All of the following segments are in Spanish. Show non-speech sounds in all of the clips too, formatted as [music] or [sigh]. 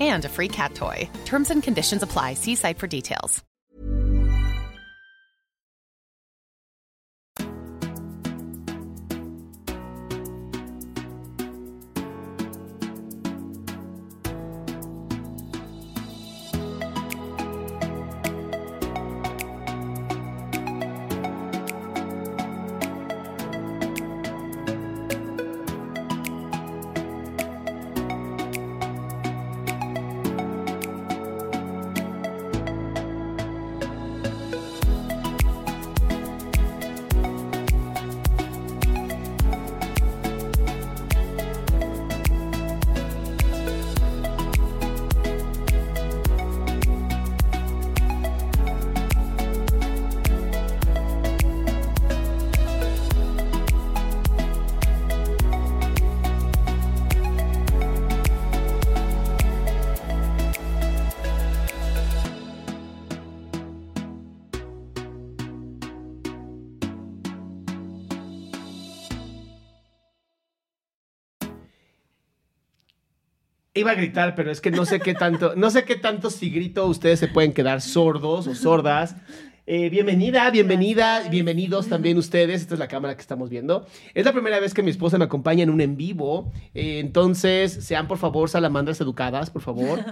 and a free cat toy. Terms and conditions apply. See site for details. Iba a gritar, pero es que no sé qué tanto, no sé qué tanto si grito ustedes se pueden quedar sordos o sordas. Eh, bienvenida, bienvenida, bienvenidos también ustedes. Esta es la cámara que estamos viendo. Es la primera vez que mi esposa me acompaña en un en vivo. Eh, entonces, sean por favor salamandras educadas, por favor.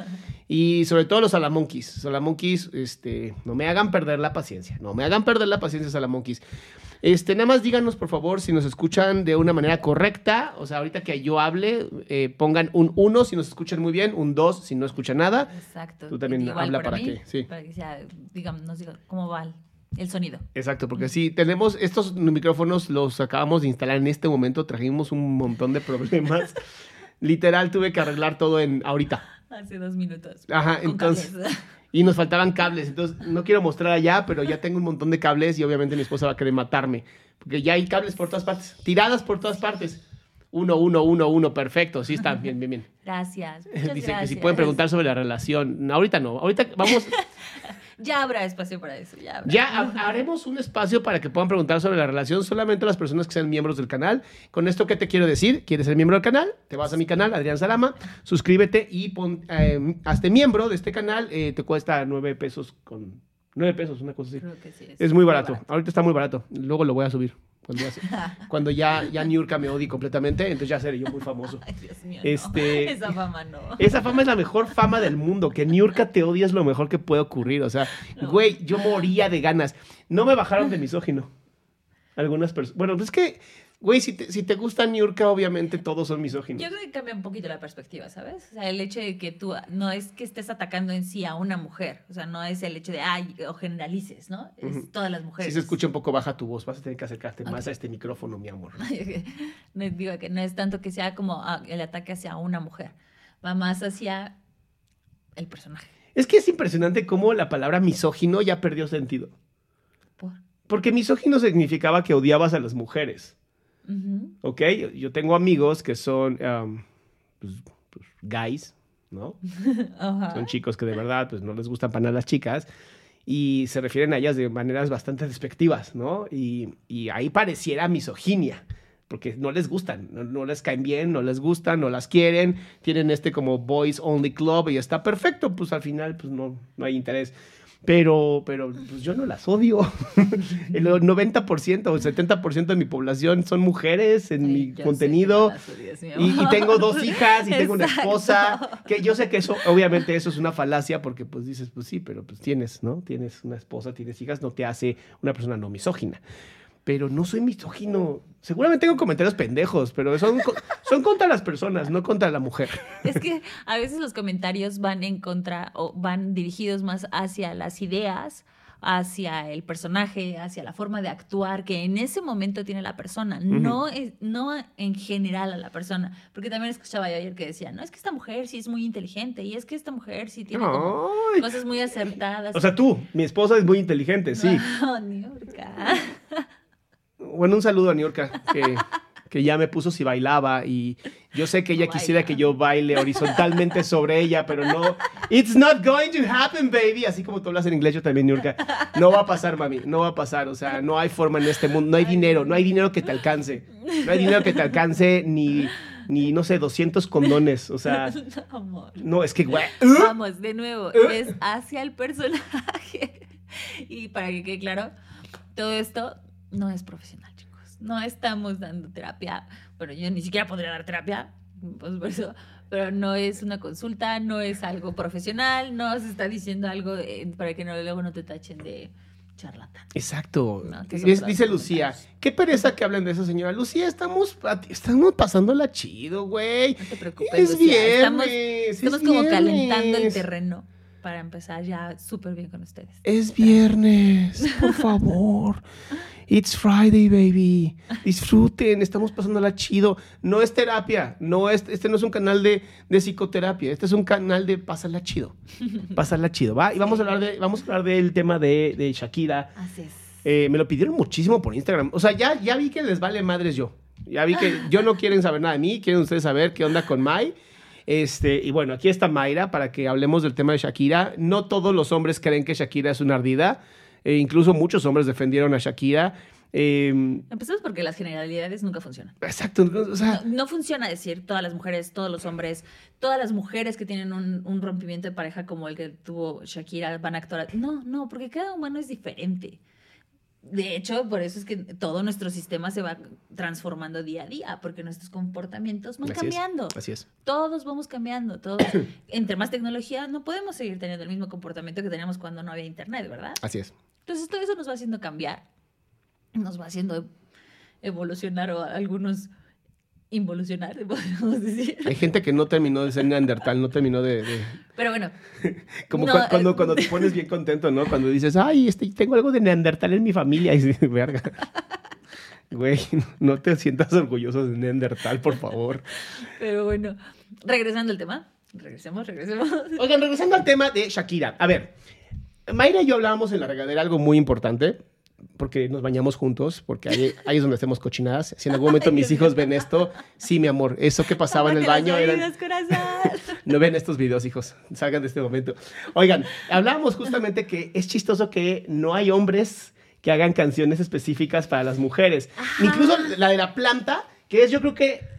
Y sobre todo los salamonquis. Salamonquis, este, no me hagan perder la paciencia. No me hagan perder la paciencia, salamonquis. Este, nada más díganos, por favor, si nos escuchan de una manera correcta. O sea, ahorita que yo hable, eh, pongan un 1 si nos escuchan muy bien, un 2 si no escuchan nada. Exacto. Tú también Igual habla para, mí, que- sí. Para que sea, digamos, nos diga cómo va el, sonido. Exacto, porque sí, tenemos estos micrófonos, los acabamos de instalar en este momento, trajimos un montón de problemas. [laughs] Literal, tuve que arreglar todo en ahorita. Hace dos minutos. Ajá, entonces-. Y nos faltaban cables, entonces no quiero mostrar allá, pero ya tengo un montón de cables y obviamente mi esposa va a querer matarme, porque ya hay cables por todas partes, tiradas por todas partes. Uno, uno, uno, uno, perfecto, sí está, bien, bien, bien. Gracias. [laughs] muchas Dice que si gracias. pueden preguntar sobre la relación. No, ahorita no, ahorita vamos, [laughs] Ya habrá espacio para eso. Ya, habrá. Ya ha- haremos un espacio para que puedan preguntar sobre la relación solamente las personas que sean miembros del canal. Con esto, ¿qué te quiero decir? ¿Quieres ser miembro del canal? Te vas a mi canal, Adrián Salama, suscríbete y pon, eh, hazte miembro de este canal. Eh, te cuesta nueve pesos con... Nueve pesos, una cosa así. Creo que sí. Es muy barato. Ahorita está muy barato. Luego lo voy a subir. Cuando ya, se- [laughs] cuando ya, ya Niurka me odie completamente, entonces ya seré yo muy famoso. Ay, Dios mío. Este- No. [laughs] Esa fama no. Esa fama es la mejor fama del mundo. Que Niurka te odie es lo mejor que puede ocurrir. O sea, güey, yo moría de ganas. No me bajaron de misógino. Algunas personas. Bueno, pues es que, güey, si te, si te gusta Niurka, obviamente todos son misóginos. Yo creo que cambia un poquito la perspectiva, ¿sabes? O sea, el hecho de que tú no es que estés atacando en sí a una mujer, o sea, no es el hecho de, ay, o generalices, ¿no? Es todas las Si mujeres. se escucha un poco baja tu voz, vas a tener que acercarte más a este micrófono, mi amor. [laughs] no digo que no es tanto que sea como ah, el ataque hacia una mujer, va más hacia el personaje. Es que es impresionante cómo la palabra misógino ya perdió sentido. Por. Porque misógino significaba que odiabas a las mujeres. Ujú. ¿Ok? Yo tengo amigos que son um, pues, pues, guys, ¿no? [laughs] Son chicos que de verdad pues, no les gustan para nada las chicas y se refieren a ellas de maneras bastante despectivas, ¿no? Y, y ahí pareciera misoginia, porque no les gustan, no, no les caen bien, no les gustan, no las quieren, tienen este como boys only club y está perfecto, pues al final pues no, no hay interés. Pero, pero pues yo no las odio. [laughs] El 90% o el 70% de mi población son mujeres en Sí, mi contenido. odias, mi Y, tengo dos hijas y tengo una esposa. Que yo sé que eso, obviamente, eso es una falacia porque pues dices, pues sí, pero pues tienes, ¿no? Tienes una esposa, tienes hijas, no te hace una persona no misógina. Pero no soy misógino. Seguramente tengo comentarios pendejos, pero son, [laughs] son contra las personas, no contra la mujer. Es que a veces los comentarios van en contra o van dirigidos más hacia las ideas, hacia el personaje, hacia la forma de actuar que en ese momento tiene la persona, no, es, no en general a la persona. Porque también escuchaba yo ayer que decía, no, es que esta mujer sí es muy inteligente y es que esta mujer sí tiene como cosas muy acertadas. O sea, tú, mi esposa es muy inteligente, sí. [laughs] No, Niurka. [laughs] Bueno, un saludo a Niurka, que, que ya me puso si bailaba y yo sé que ella quisiera que yo baile horizontalmente sobre ella, pero no. It's not going to happen, baby. Así como tú hablas en inglés, yo también, Niurka. No va a pasar, mami, no va a pasar. O sea, no hay forma en este mundo, no hay dinero, no hay dinero que te alcance. No hay dinero que te alcance ni, ni no sé, 200 condones. O sea, [laughs] No, amor. no, es que, güey. Vamos, de nuevo, es hacia el personaje. [laughs] Y para que quede claro, todo esto no es profesional, chicos. No estamos dando terapia. Bueno, yo ni siquiera podría dar terapia, pues por eso. Pero no es una consulta, no es algo profesional, no se está diciendo algo eh, para que no, luego no te tachen de charlatán. Exacto. No, Dice- Lucía, qué pereza que hablen de esa señora. Lucía, estamos, estamos pasándola chido, güey. No te preocupes, Es Lucía, Estamos, es como calentando el terreno para empezar ya súper bien con ustedes. Es viernes, por [laughs] favor. It's Friday, baby. Disfruten, estamos pasándola chido. No es terapia, no es, este no es un canal de, de psicoterapia, este es un canal de pasarla chido. [laughs] Pasarla chido, ¿va? Y vamos a hablar, de, vamos a hablar del tema de, de Shakira. Así es. Eh, me lo pidieron muchísimo por Instagram. O sea, ya, ya vi que les vale madres yo. Ya vi que yo no quieren saber nada de mí, quieren ustedes saber qué onda con Mai. Este, y bueno, aquí está Mayra para que hablemos del tema de Shakira. No todos los hombres creen que Shakira es una ardida. Eh, incluso muchos hombres defendieron a Shakira. Eh, Empezamos porque las generalidades nunca funcionan. exacto. O sea, No, no funciona decir todas las mujeres, todos los hombres, todas las mujeres que tienen un, un rompimiento de pareja como el que tuvo Shakira van a actuar. No, no, porque cada humano es diferente. De hecho, por eso es que todo nuestro sistema se va transformando día a día, porque nuestros comportamientos van así es, cambiando. así es. Todos vamos cambiando, todos. [coughs] Entre más tecnología, no podemos seguir teniendo el mismo comportamiento que teníamos cuando no había internet, ¿verdad? Así es. Entonces todo eso nos va haciendo cambiar, nos va haciendo evolucionar o algunos involucionar, [laughs] podemos decir. Hay gente que no terminó de ser neandertal, no terminó de... de- Pero bueno, [laughs] Como No, cu- cuando, eh, cuando te pones bien contento, ¿no? Cuando dices, ay, este, tengo algo de neandertal en mi familia. Y dices, verga. [laughs] Güey, no te sientas orgulloso de neandertal, por favor. pero bueno, regresando al tema, regresemos, regresemos. Oigan, regresando al tema de Shakira. A ver, Mayra y yo hablábamos en la regadera algo muy importante, porque nos bañamos juntos, porque ahí, ahí es donde hacemos cochinadas. Si en algún momento [laughs] Ay, mis hijos ven esto, sí, mi amor, eso que pasaba en el baño eran... [laughs] No ven estos videos, hijos. Salgan de este momento. Oigan, hablábamos justamente que es chistoso que no hay hombres que hagan canciones específicas para las mujeres. Incluso la de la planta, que es yo creo que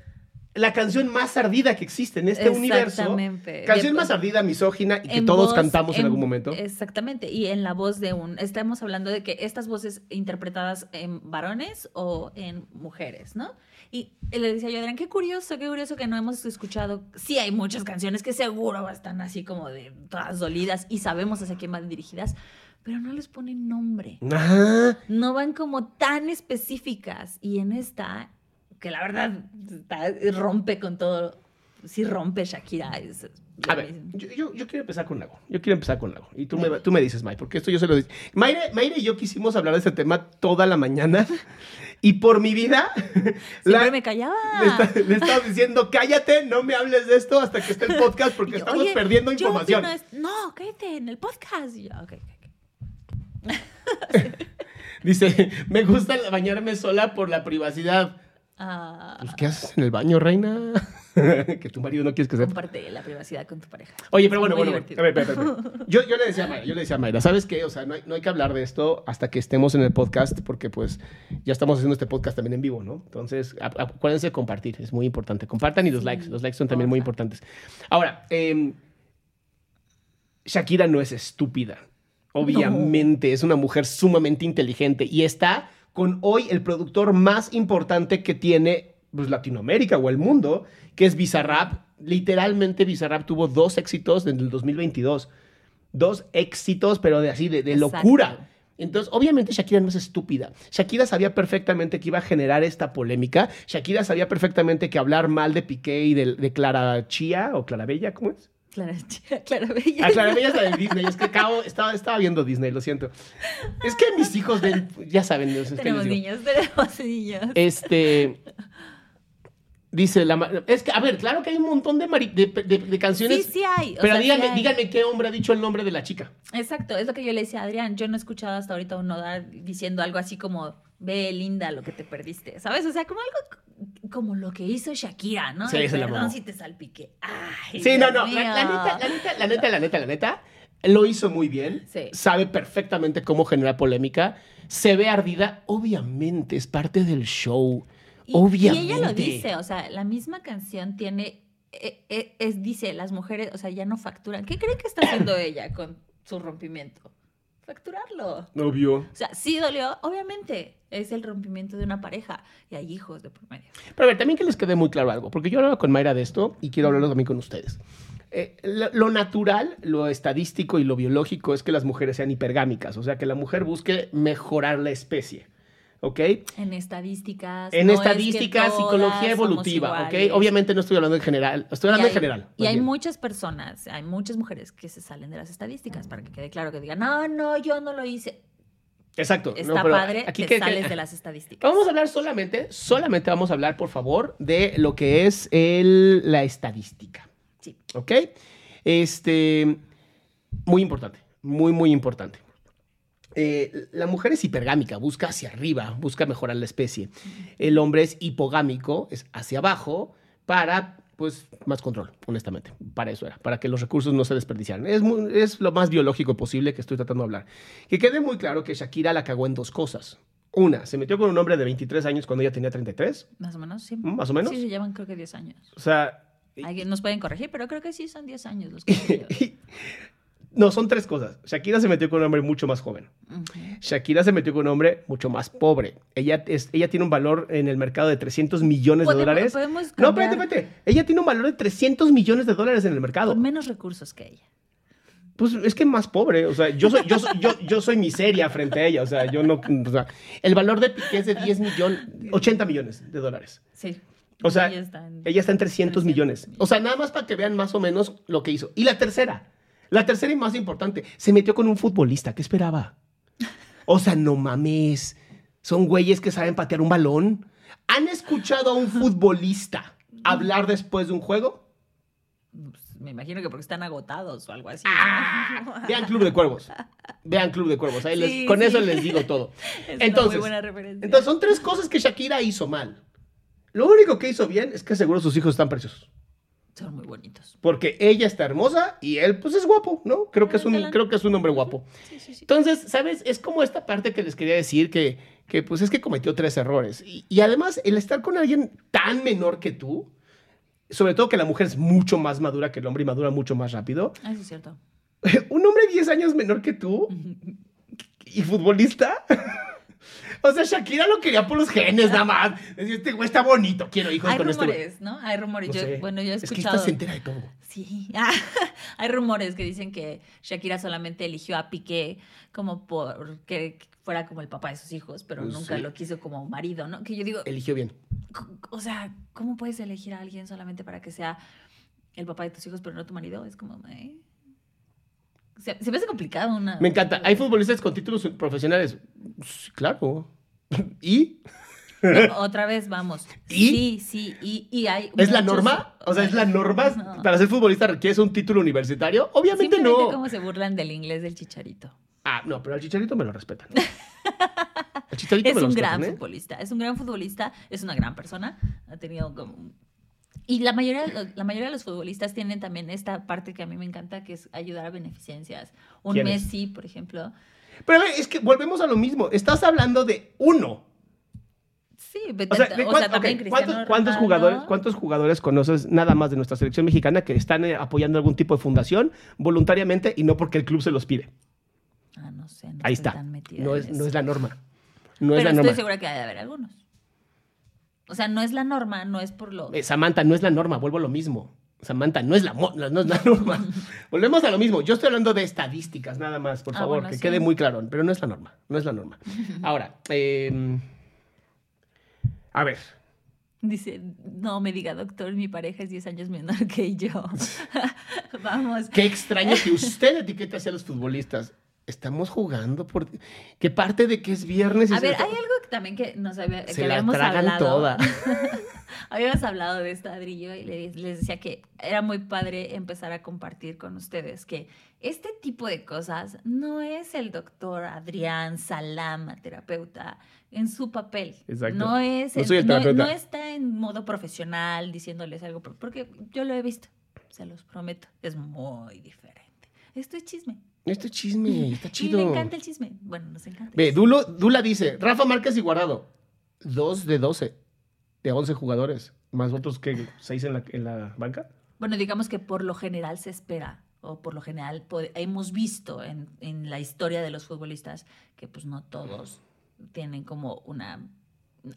la canción más ardida que existe en este universo. Exactamente. Canción más ardida, misógina y que todos voz- cantamos en, algún momento. Exactamente, y en la voz de un... Estamos hablando de que estas voces interpretadas en varones o en mujeres, ¿no? Y le decía yo, Adrián, qué curioso, qué curioso que no hemos escuchado. Sí hay muchas canciones que seguro están así como de todas dolidas y sabemos hacia quién van dirigidas, pero no les ponen nombre. Ajá. No van como tan específicas. Y en esta, que la verdad está- rompe con todo... Sí rompe Shakira. es- A ver, yo, yo- yo quiero empezar con algo. Yo quiero empezar con algo. Y tú me, tú me dices, May, porque esto yo se lo digo. Mayra, Mayra y yo quisimos hablar de este tema toda la mañana. Y por mi vida, Siempre me callaba. le, está- le estaba diciendo, cállate, no me hables de esto hasta que esté el podcast porque Yo, estamos "Oye, perdiendo información. es- No, cállate, en el podcast. Y yo, ok, ok, ok. [laughs] Dice, me gusta bañarme sola por la privacidad. Ah, Pues, ¿qué haces en el baño, reina? [laughs] que tu marido no quieres que sepa. comparte la privacidad con tu pareja. Oye, pero bueno, bueno, bueno. divertido. A ver, espera. [laughs] Yo, yo le decía a Mayra, yo le decía a Mayra, ¿sabes qué? O sea, no hay, no hay que hablar de esto hasta que estemos en el podcast, porque pues ya estamos haciendo este podcast también en vivo, ¿no? Entonces, acuérdense de compartir, es muy importante. Compartan y los Sí, likes, los likes son también muy importantes. Ahora, em, Shakira no es estúpida. Obviamente, es una mujer sumamente inteligente y está con hoy el productor más importante que tiene pues, Latinoamérica o el mundo, que es Bizarrap. Literalmente Bizarrap tuvo dos éxitos en el 2022. Dos éxitos, pero de así, de, locura. Entonces, obviamente Shakira no es estúpida. Shakira sabía perfectamente que iba a generar esta polémica. Shakira sabía perfectamente que hablar mal de Piqué y de, de Clara Chía o Clara Bella, ¿cómo es? Clara, [laughs] Clara Bella. Ah, Clara Bella es la de Disney. Es que acabo, estaba, estaba viendo Disney, lo siento. Es que mis hijos ven, ya saben. es que Tenemos niños, tenemos niños. Este. Dice la. Es que, a ver, claro que hay un montón de, mari- de, de- de canciones. Sí, sí hay. o pero sea, sí díganme, hay. díganme qué hombre ha dicho el nombre de la chica. Exacto, es lo que yo le decía a Adrián. Yo no he escuchado hasta ahorita un Nodal diciendo algo así como, ve linda lo que te perdiste, ¿sabes? O sea, como algo como lo que hizo Shakira, ¿no? Sí, Ay, se Perdón si te salpiqué. Ay, Sí, no, Dios no. La, neta, la neta, la neta, la neta, la neta, lo hizo muy bien. Sí. Sabe perfectamente cómo generar polémica. Se ve ardida. Obviamente, es parte del show. Y, Obviamente. y ella lo dice, o sea, la misma canción tiene, eh, eh, es, dice, las mujeres, o sea, ya no facturan. ¿Qué cree que está haciendo [coughs] ella con su rompimiento? Facturarlo. Obvio. O sea, sí dolió, obviamente, es el rompimiento de una pareja y hay hijos de por medio. Pero a ver, también que les quede muy claro algo, porque yo hablaba con Mayra de esto y quiero hablarlo también con ustedes. Eh, lo, lo natural, lo estadístico y lo biológico es que las mujeres sean hipergámicas, o sea, que la mujer busque mejorar la especie, ¿ok? En estadísticas. En no es que estadística, todas psicología evolutiva. ¿ok? Obviamente no estoy hablando en general, estoy hablando en general. Y hay bien. muchas personas, hay muchas mujeres que se salen de las estadísticas para que quede claro que digan, no, no, yo no lo hice. Exacto. no, Está pero padre, aquí te que- que- sales de las estadísticas. Vamos a hablar solamente, solamente vamos a hablar, por favor, de lo que es el, la estadística. Sí. ¿Ok? Este, muy importante, muy, muy importante. Eh, la mujer es hipergámica, busca hacia arriba, busca mejorar la especie. El hombre es hipogámico, es hacia abajo, para, pues, más control, honestamente. Para eso era, para que los recursos no se desperdiciaran. Es, muy- es lo más biológico posible que estoy tratando de hablar. Que quede muy claro que Shakira la cagó en dos cosas. Una, se metió con un hombre de 23 años cuando ella tenía 33, Más o menos, sí. ¿Mm? más o menos. Sí, se llevan creo que 10 años. O sea, Alguien nos pueden corregir, pero creo que sí son 10 años los [laughs] que. No, son tres cosas. Shakira se metió con un hombre mucho más joven. Shakira se metió con un hombre mucho más pobre. Ella, es, ella tiene un valor en el mercado de 300 millones de dólares. podemos No, espérate, espérate. Ella tiene un valor de 300 millones de dólares en el mercado. Con menos recursos que ella. Pues es que más pobre. O sea, yo soy, yo, soy- yo, yo soy miseria frente a ella. O sea, yo no. o sea, el valor de Piqué es de 10 millones, 80 millones de dólares. Sí. O sea, ella está en, Ella está en 300 millones. 300 O sea, nada más para que vean más o menos lo que hizo. Y la tercera, la tercera y más importante, se metió con un futbolista. ¿Qué esperaba? O sea, no mames. Son güeyes que saben patear un balón. ¿Han escuchado a un futbolista hablar después de un juego? Pues, me imagino que porque están agotados o algo así. ¡Ah! Vean Club de Cuervos. Vean Club de Cuervos. Ahí les- Sí, con eso les digo todo. [laughs] Es una entonces, muy buena referencia. entonces, son tres cosas que Shakira hizo mal. Lo único que hizo bien es que seguro sus hijos están preciosos. Son muy bonitos. Porque ella está hermosa y él, pues, es guapo, ¿no? Creo que es un, creo que es un hombre guapo. Sí, sí, sí. Entonces, ¿sabes? Es como esta parte que les quería decir que, que pues, es que cometió tres errores. Y, y además, el estar con alguien tan menor que tú, sobre todo que la mujer es mucho más madura que el hombre y madura mucho más rápido. Ah, Eso es cierto. [laughs] Un hombre 10 años menor que tú y futbolista. O sea, Shakira lo quería por los genes, nada más. Decía, este güey está bonito, quiero hijos Hay con este güey. rumores, ¿no? Hay rumores. Yo- sé. bueno, yo he Es que escuchado. esta se entera de todo. Sí. [laughs] Ah, hay rumores que dicen que Shakira solamente eligió a Piqué como por que fuera como el papá de sus hijos, pero Pues nunca sí. lo quiso como marido, ¿no? Que yo digo, Eligió bien. o sea, ¿cómo puedes elegir a alguien solamente para que sea el papá de tus hijos, pero no tu marido? Es como, ¿eh? Se, se me hace complicado una. Me encanta. ¿Hay futbolistas con títulos profesionales? Sí, claro. ¿Y? No, otra vez vamos. ¿Y? Sí, sí, y, y hay. ¿Es la norma? O sea, ¿es la norma? No. ¿Para ser futbolista requieres un título universitario? Obviamente no. como se burlan del inglés del chicharito. Ah, no, pero al Chicharito me lo respetan. [laughs] Al Chicharito Es me lo un respetan, gran ¿eh? futbolista, es un gran futbolista, es una gran persona, ha tenido como... Y la mayoría, la mayoría de los futbolistas tienen también esta parte que a mí me encanta, que es ayudar a beneficencias. Un. Messi, por ejemplo. Pero a ver, es que volvemos a lo mismo. Estás hablando de uno. Sí, O sea, ¿de cuán- también ok, ¿cuántos, jugadores, ¿cuántos jugadores conoces nada más de nuestra selección mexicana que están eh, apoyando algún tipo de fundación voluntariamente y no porque el club se los pide? Ah, no sé. No Ahí está. No es, no es la norma. No es Pero la estoy norma. segura que hay de haber algunos. O sea, no es la norma, no es por lo... Eh, Samantha, no es la norma, vuelvo a lo mismo. Samantha, no es la, no, es la norma. [laughs] Volvemos a lo mismo. Yo estoy hablando de estadísticas, nada más, por Ah, favor, bueno, que sí. quede muy claro. Pero no es la norma, no es la norma. [laughs] Ahora, eh, a ver, Dice, no me diga doctor, mi pareja es 10 años menor [laughs] que yo. Vamos. qué extraño que usted etiquete hacia los futbolistas. Estamos jugando por... ¿Qué parte de que es viernes? y A se ver, hay algo que también que nos había, Se que la habíamos tragan hablado. toda. [laughs] habíamos hablado de este ladrillo y le- les decía que era muy padre empezar a compartir con ustedes que este tipo de cosas no es el doctor Adrián Salama, terapeuta, en su papel. Exacto. No es No soy el terapeuta. no está en modo profesional diciéndoles algo, por- porque yo lo he visto, se los prometo, es muy diferente. Esto es chisme. Esto es chisme, [laughs] está chido. Y le encanta el chisme. Bueno, nos encanta. Ve. Dulo- Dula dice, Rafa Márquez y Guardado, dos de 12, de 11 jugadores, más otros que seis en la, en la banca. Bueno, digamos que por lo general se espera, o por lo general hemos visto en, en la historia de los futbolistas que pues no todos tienen como una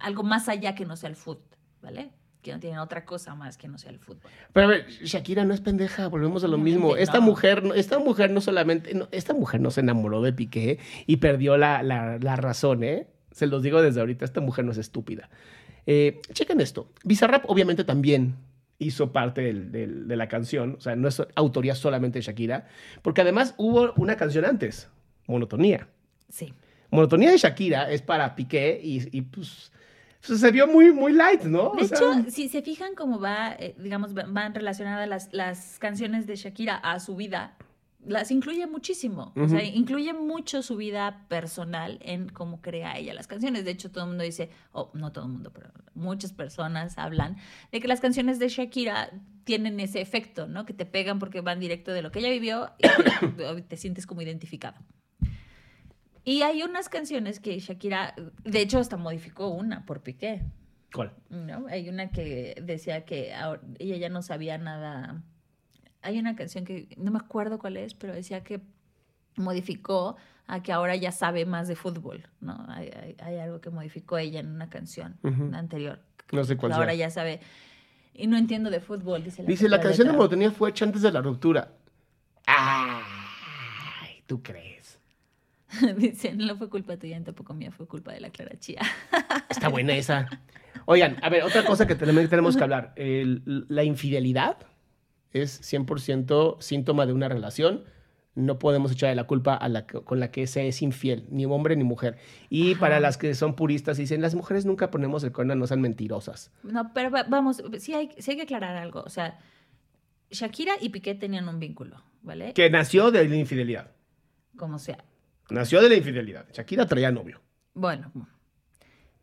algo más allá que no sea el fútbol, ¿vale? Que no tienen otra cosa más que no sea el fútbol. Pero a ver, Shakira no es pendeja, volvemos a lo mismo. Esta no. mujer, no- esta mujer no solamente, no, esta mujer no se enamoró de Piqué y perdió la, la- la razón, ¿eh? Se los digo desde ahorita, esta mujer no es estúpida. Eh, chequen esto. Bizarrap obviamente también hizo parte del- del- de la canción, o sea, no es autoría solamente de Shakira, porque además hubo una canción antes, Monotonía. Sí. Monotonía de Shakira es para Piqué y, y, pues, se vio muy, muy light, ¿no? De O sea, hecho, si se fijan cómo va, eh, digamos, va- van relacionadas las, las canciones de Shakira a su vida, las incluye muchísimo. O sea, incluye mucho su vida personal en cómo crea ella las canciones. De hecho, todo el mundo dice, o no todo el mundo, pero muchas personas hablan de que las canciones de Shakira tienen ese efecto, ¿no? Que te pegan porque van directo de lo que ella vivió y te, [coughs] te sientes como identificado. Y hay unas canciones que Shakira, de hecho, hasta modificó una por Piqué. ¿cuál? ¿no? Hay una que decía que ahora- ella ya no sabía nada. Hay una canción que no me acuerdo cuál es, pero decía que modificó a que ahora ya sabe más de fútbol, ¿no? Hay, hay- hay algo que modificó ella en una canción anterior. No sé cuál ahora sea. ya sabe. Y no entiendo de fútbol, dice la Dice, la canción de. Monotonía fue hecha antes de la ruptura. Ay, ¿tú crees? [laughs] dice, no fue culpa tuya, ni tampoco mía, fue culpa de la Clara Chía. [laughs] Está buena esa. Oigan, a ver, otra cosa que también tenemos que hablar. El- la infidelidad es 100% síntoma de una relación. No podemos echarle la culpa a la con la que se es infiel, ni hombre ni mujer. Y Ajá. para las que son puristas, dicen, las mujeres nunca ponemos el cuerno, no sean mentirosas. No, pero va- vamos, sí hay, sí hay que aclarar algo. O sea, Shakira y Piqué tenían un vínculo, ¿vale? Que nació de la infidelidad. Como sea. Nació de la infidelidad. Shakira traía novio. Bueno,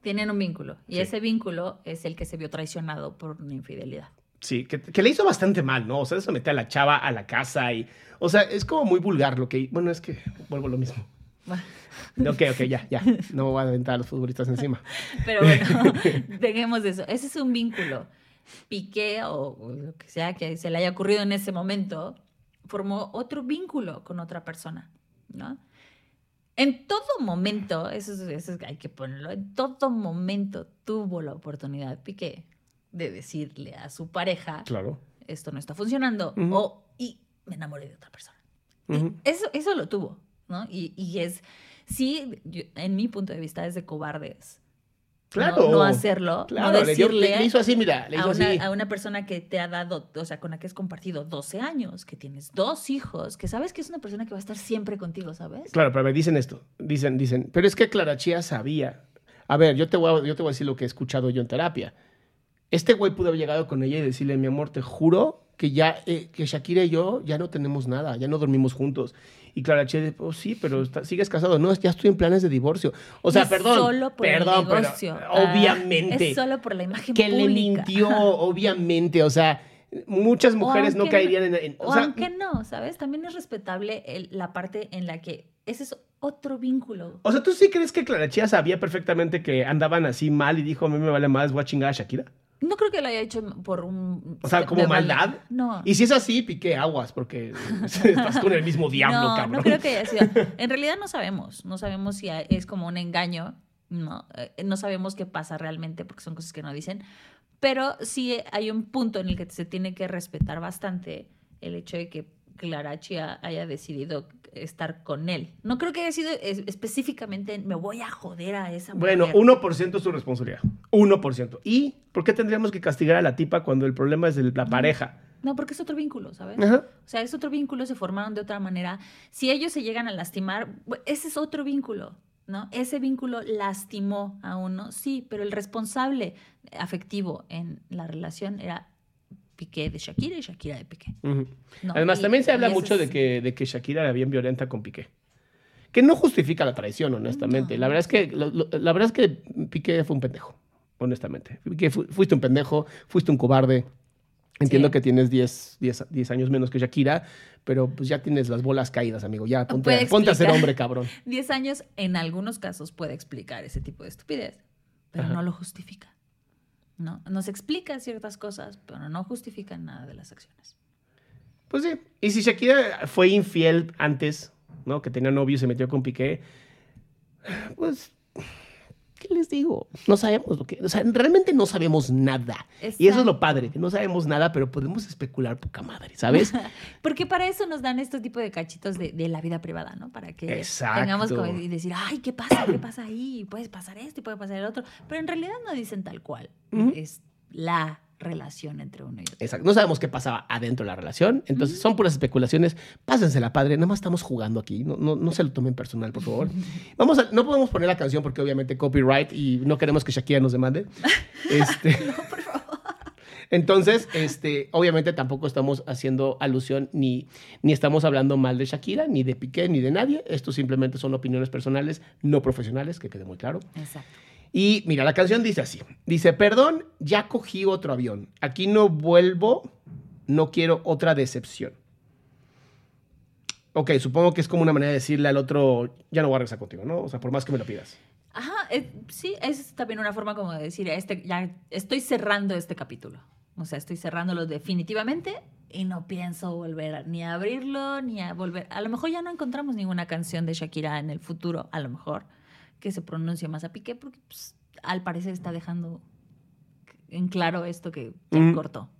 tienen un vínculo. Y Sí. ese vínculo es el que se vio traicionado por una infidelidad. Sí, que, que le hizo bastante mal, ¿no? O sea, eso mete a la chava a la casa y... O sea, es como muy vulgar lo que... Bueno, es que vuelvo a lo mismo. [laughs] Ok, ok, ya, ya. No me voy a aventar a los futbolistas encima. Pero bueno, [laughs] dejemos de eso. Ese es un vínculo. Piqué o, o lo que sea que se le haya ocurrido en ese momento, formó otro vínculo con otra persona, ¿no? En todo momento, eso, es- eso es- hay que ponerlo, en todo momento tuvo la oportunidad Piqué de decirle a su pareja, Claro. esto no está funcionando, o y me enamoré de otra persona. Eso, eso lo tuvo, ¿no? Y, y es, sí, yo- en mi punto de vista es de cobardes. No- Claro. No, hacerlo, Claro, no decirle le- le hizo así, mira, le a, una, así. a una persona que te ha dado, o sea, con la que has compartido 12 años, que tienes dos hijos, que sabes que es una persona que va a estar siempre contigo, ¿sabes? Claro, pero a ver, dicen esto. Dicen, dicen, pero es que Clara Chía sabía. A ver, yo te, voy a, yo te voy a decir lo que he escuchado yo en terapia. Este güey pudo haber llegado con ella y decirle, mi amor, te juro que ya, eh, que Shakira y yo ya no tenemos nada, ya no dormimos juntos. Y Clara Chía dice, oh, sí, pero está- sigues casado. No, ya estoy en planes de divorcio. O sea, Es perdón, Solo por perdón, el pero negocio. Ah, obviamente. Es solo por la imagen que le pública. mintió, [laughs] obviamente. O sea, muchas mujeres no caerían en... en- O, o sea, aunque no, ¿sabes? También es respetable el- la parte en la que ese es otro vínculo. o sea, ¿tú sí crees que Clara Chía sabía perfectamente que andaban así mal y dijo, a mí me vale más, voy a chingar a Shakira? No creo que lo haya hecho por un... O sea, como maldad. No. Y si es así, piqué aguas, porque [laughs] estás con el mismo diablo, no, cabrón. no creo que haya sido. [laughs] En realidad no sabemos. No sabemos si es como un engaño. No, Eh, no sabemos qué pasa realmente porque son cosas que no dicen. Pero sí hay un punto en el que se tiene que respetar bastante el hecho de que Clarachi ha- haya decidido estar con él. No creo que haya sido es- específicamente me voy a joder a esa mujer. Bueno, 1% es su responsabilidad. 1%. ¿Y por qué tendríamos que castigar a la tipa cuando el problema es la pareja? No, porque es otro vínculo, ¿sabes? Ajá. O sea, es otro vínculo, se formaron de otra manera. Si ellos se llegan a lastimar, ese es otro vínculo, ¿no? Ese vínculo lastimó a uno, sí, pero el responsable afectivo en la relación era Piqué de Shakira y Shakira de Piqué. No, Además, y- también se habla mucho de que, de que Shakira era bien violenta con Piqué. Que no justifica la traición, honestamente. No. La verdad es que lo- lo- la verdad es que Piqué fue un pendejo, honestamente. Piqué, fu- fuiste un pendejo, fuiste un cobarde. Entiendo Sí. que tienes 10, 10, 10 años menos que Shakira, pero pues ya tienes las bolas caídas, amigo. Ya ponte, ponte a ser hombre, cabrón. [laughs] Diez años, en algunos casos, puede explicar ese tipo de estupidez, pero Ajá. no lo justifica. ¿No? Nos explica ciertas cosas, pero no justifica nada de las acciones. Pues sí. Y si Shakira fue infiel antes, ¿no? Que tenía novio y se metió con Piqué, pues, ¿qué les digo? No sabemos lo que... O sea, realmente no sabemos nada. Y eso es lo padre, que no sabemos nada, pero podemos especular poca madre, ¿sabes? [laughs] Porque para eso nos dan este tipo de cachitos de, de la vida privada, ¿no? Para que Exacto. tengamos como y decir, ay, ¿qué pasa? ¿Qué pasa ahí? Puede pasar esto y puede pasar el otro. Pero en realidad no dicen tal cual. Es la relación entre uno y otro. Exacto. No sabemos qué pasaba adentro de la relación. Entonces, son puras especulaciones. Pásensela, padre. Nada más estamos jugando aquí. No, no, no se lo tomen personal, por favor. [laughs] Vamos a, no podemos poner la canción porque obviamente copyright y no queremos que Shakira nos demande. [laughs] Este, Entonces, este, obviamente tampoco estamos haciendo alusión ni, ni estamos hablando mal de Shakira, ni de Piqué, ni de nadie. Esto simplemente son opiniones personales, no profesionales, que quede muy claro. Exacto. Y mira, la canción dice así. Dice, perdón, ya cogí otro avión. Aquí no vuelvo, no quiero otra decepción. Ok, supongo que es como una manera de decirle al otro, ya no voy a regresar contigo, ¿no? O sea, por más que me lo pidas. Ajá, eh, sí, es también una forma como de decir, este, ya estoy cerrando este capítulo. O sea, estoy cerrándolo definitivamente y no pienso volver ni a abrirlo, ni a volver. A lo mejor ya no encontramos ninguna canción de Shakira en el futuro, a lo mejor, que se pronuncie más a Piqué, porque pues, al parecer está dejando en claro esto que Mm. cortó.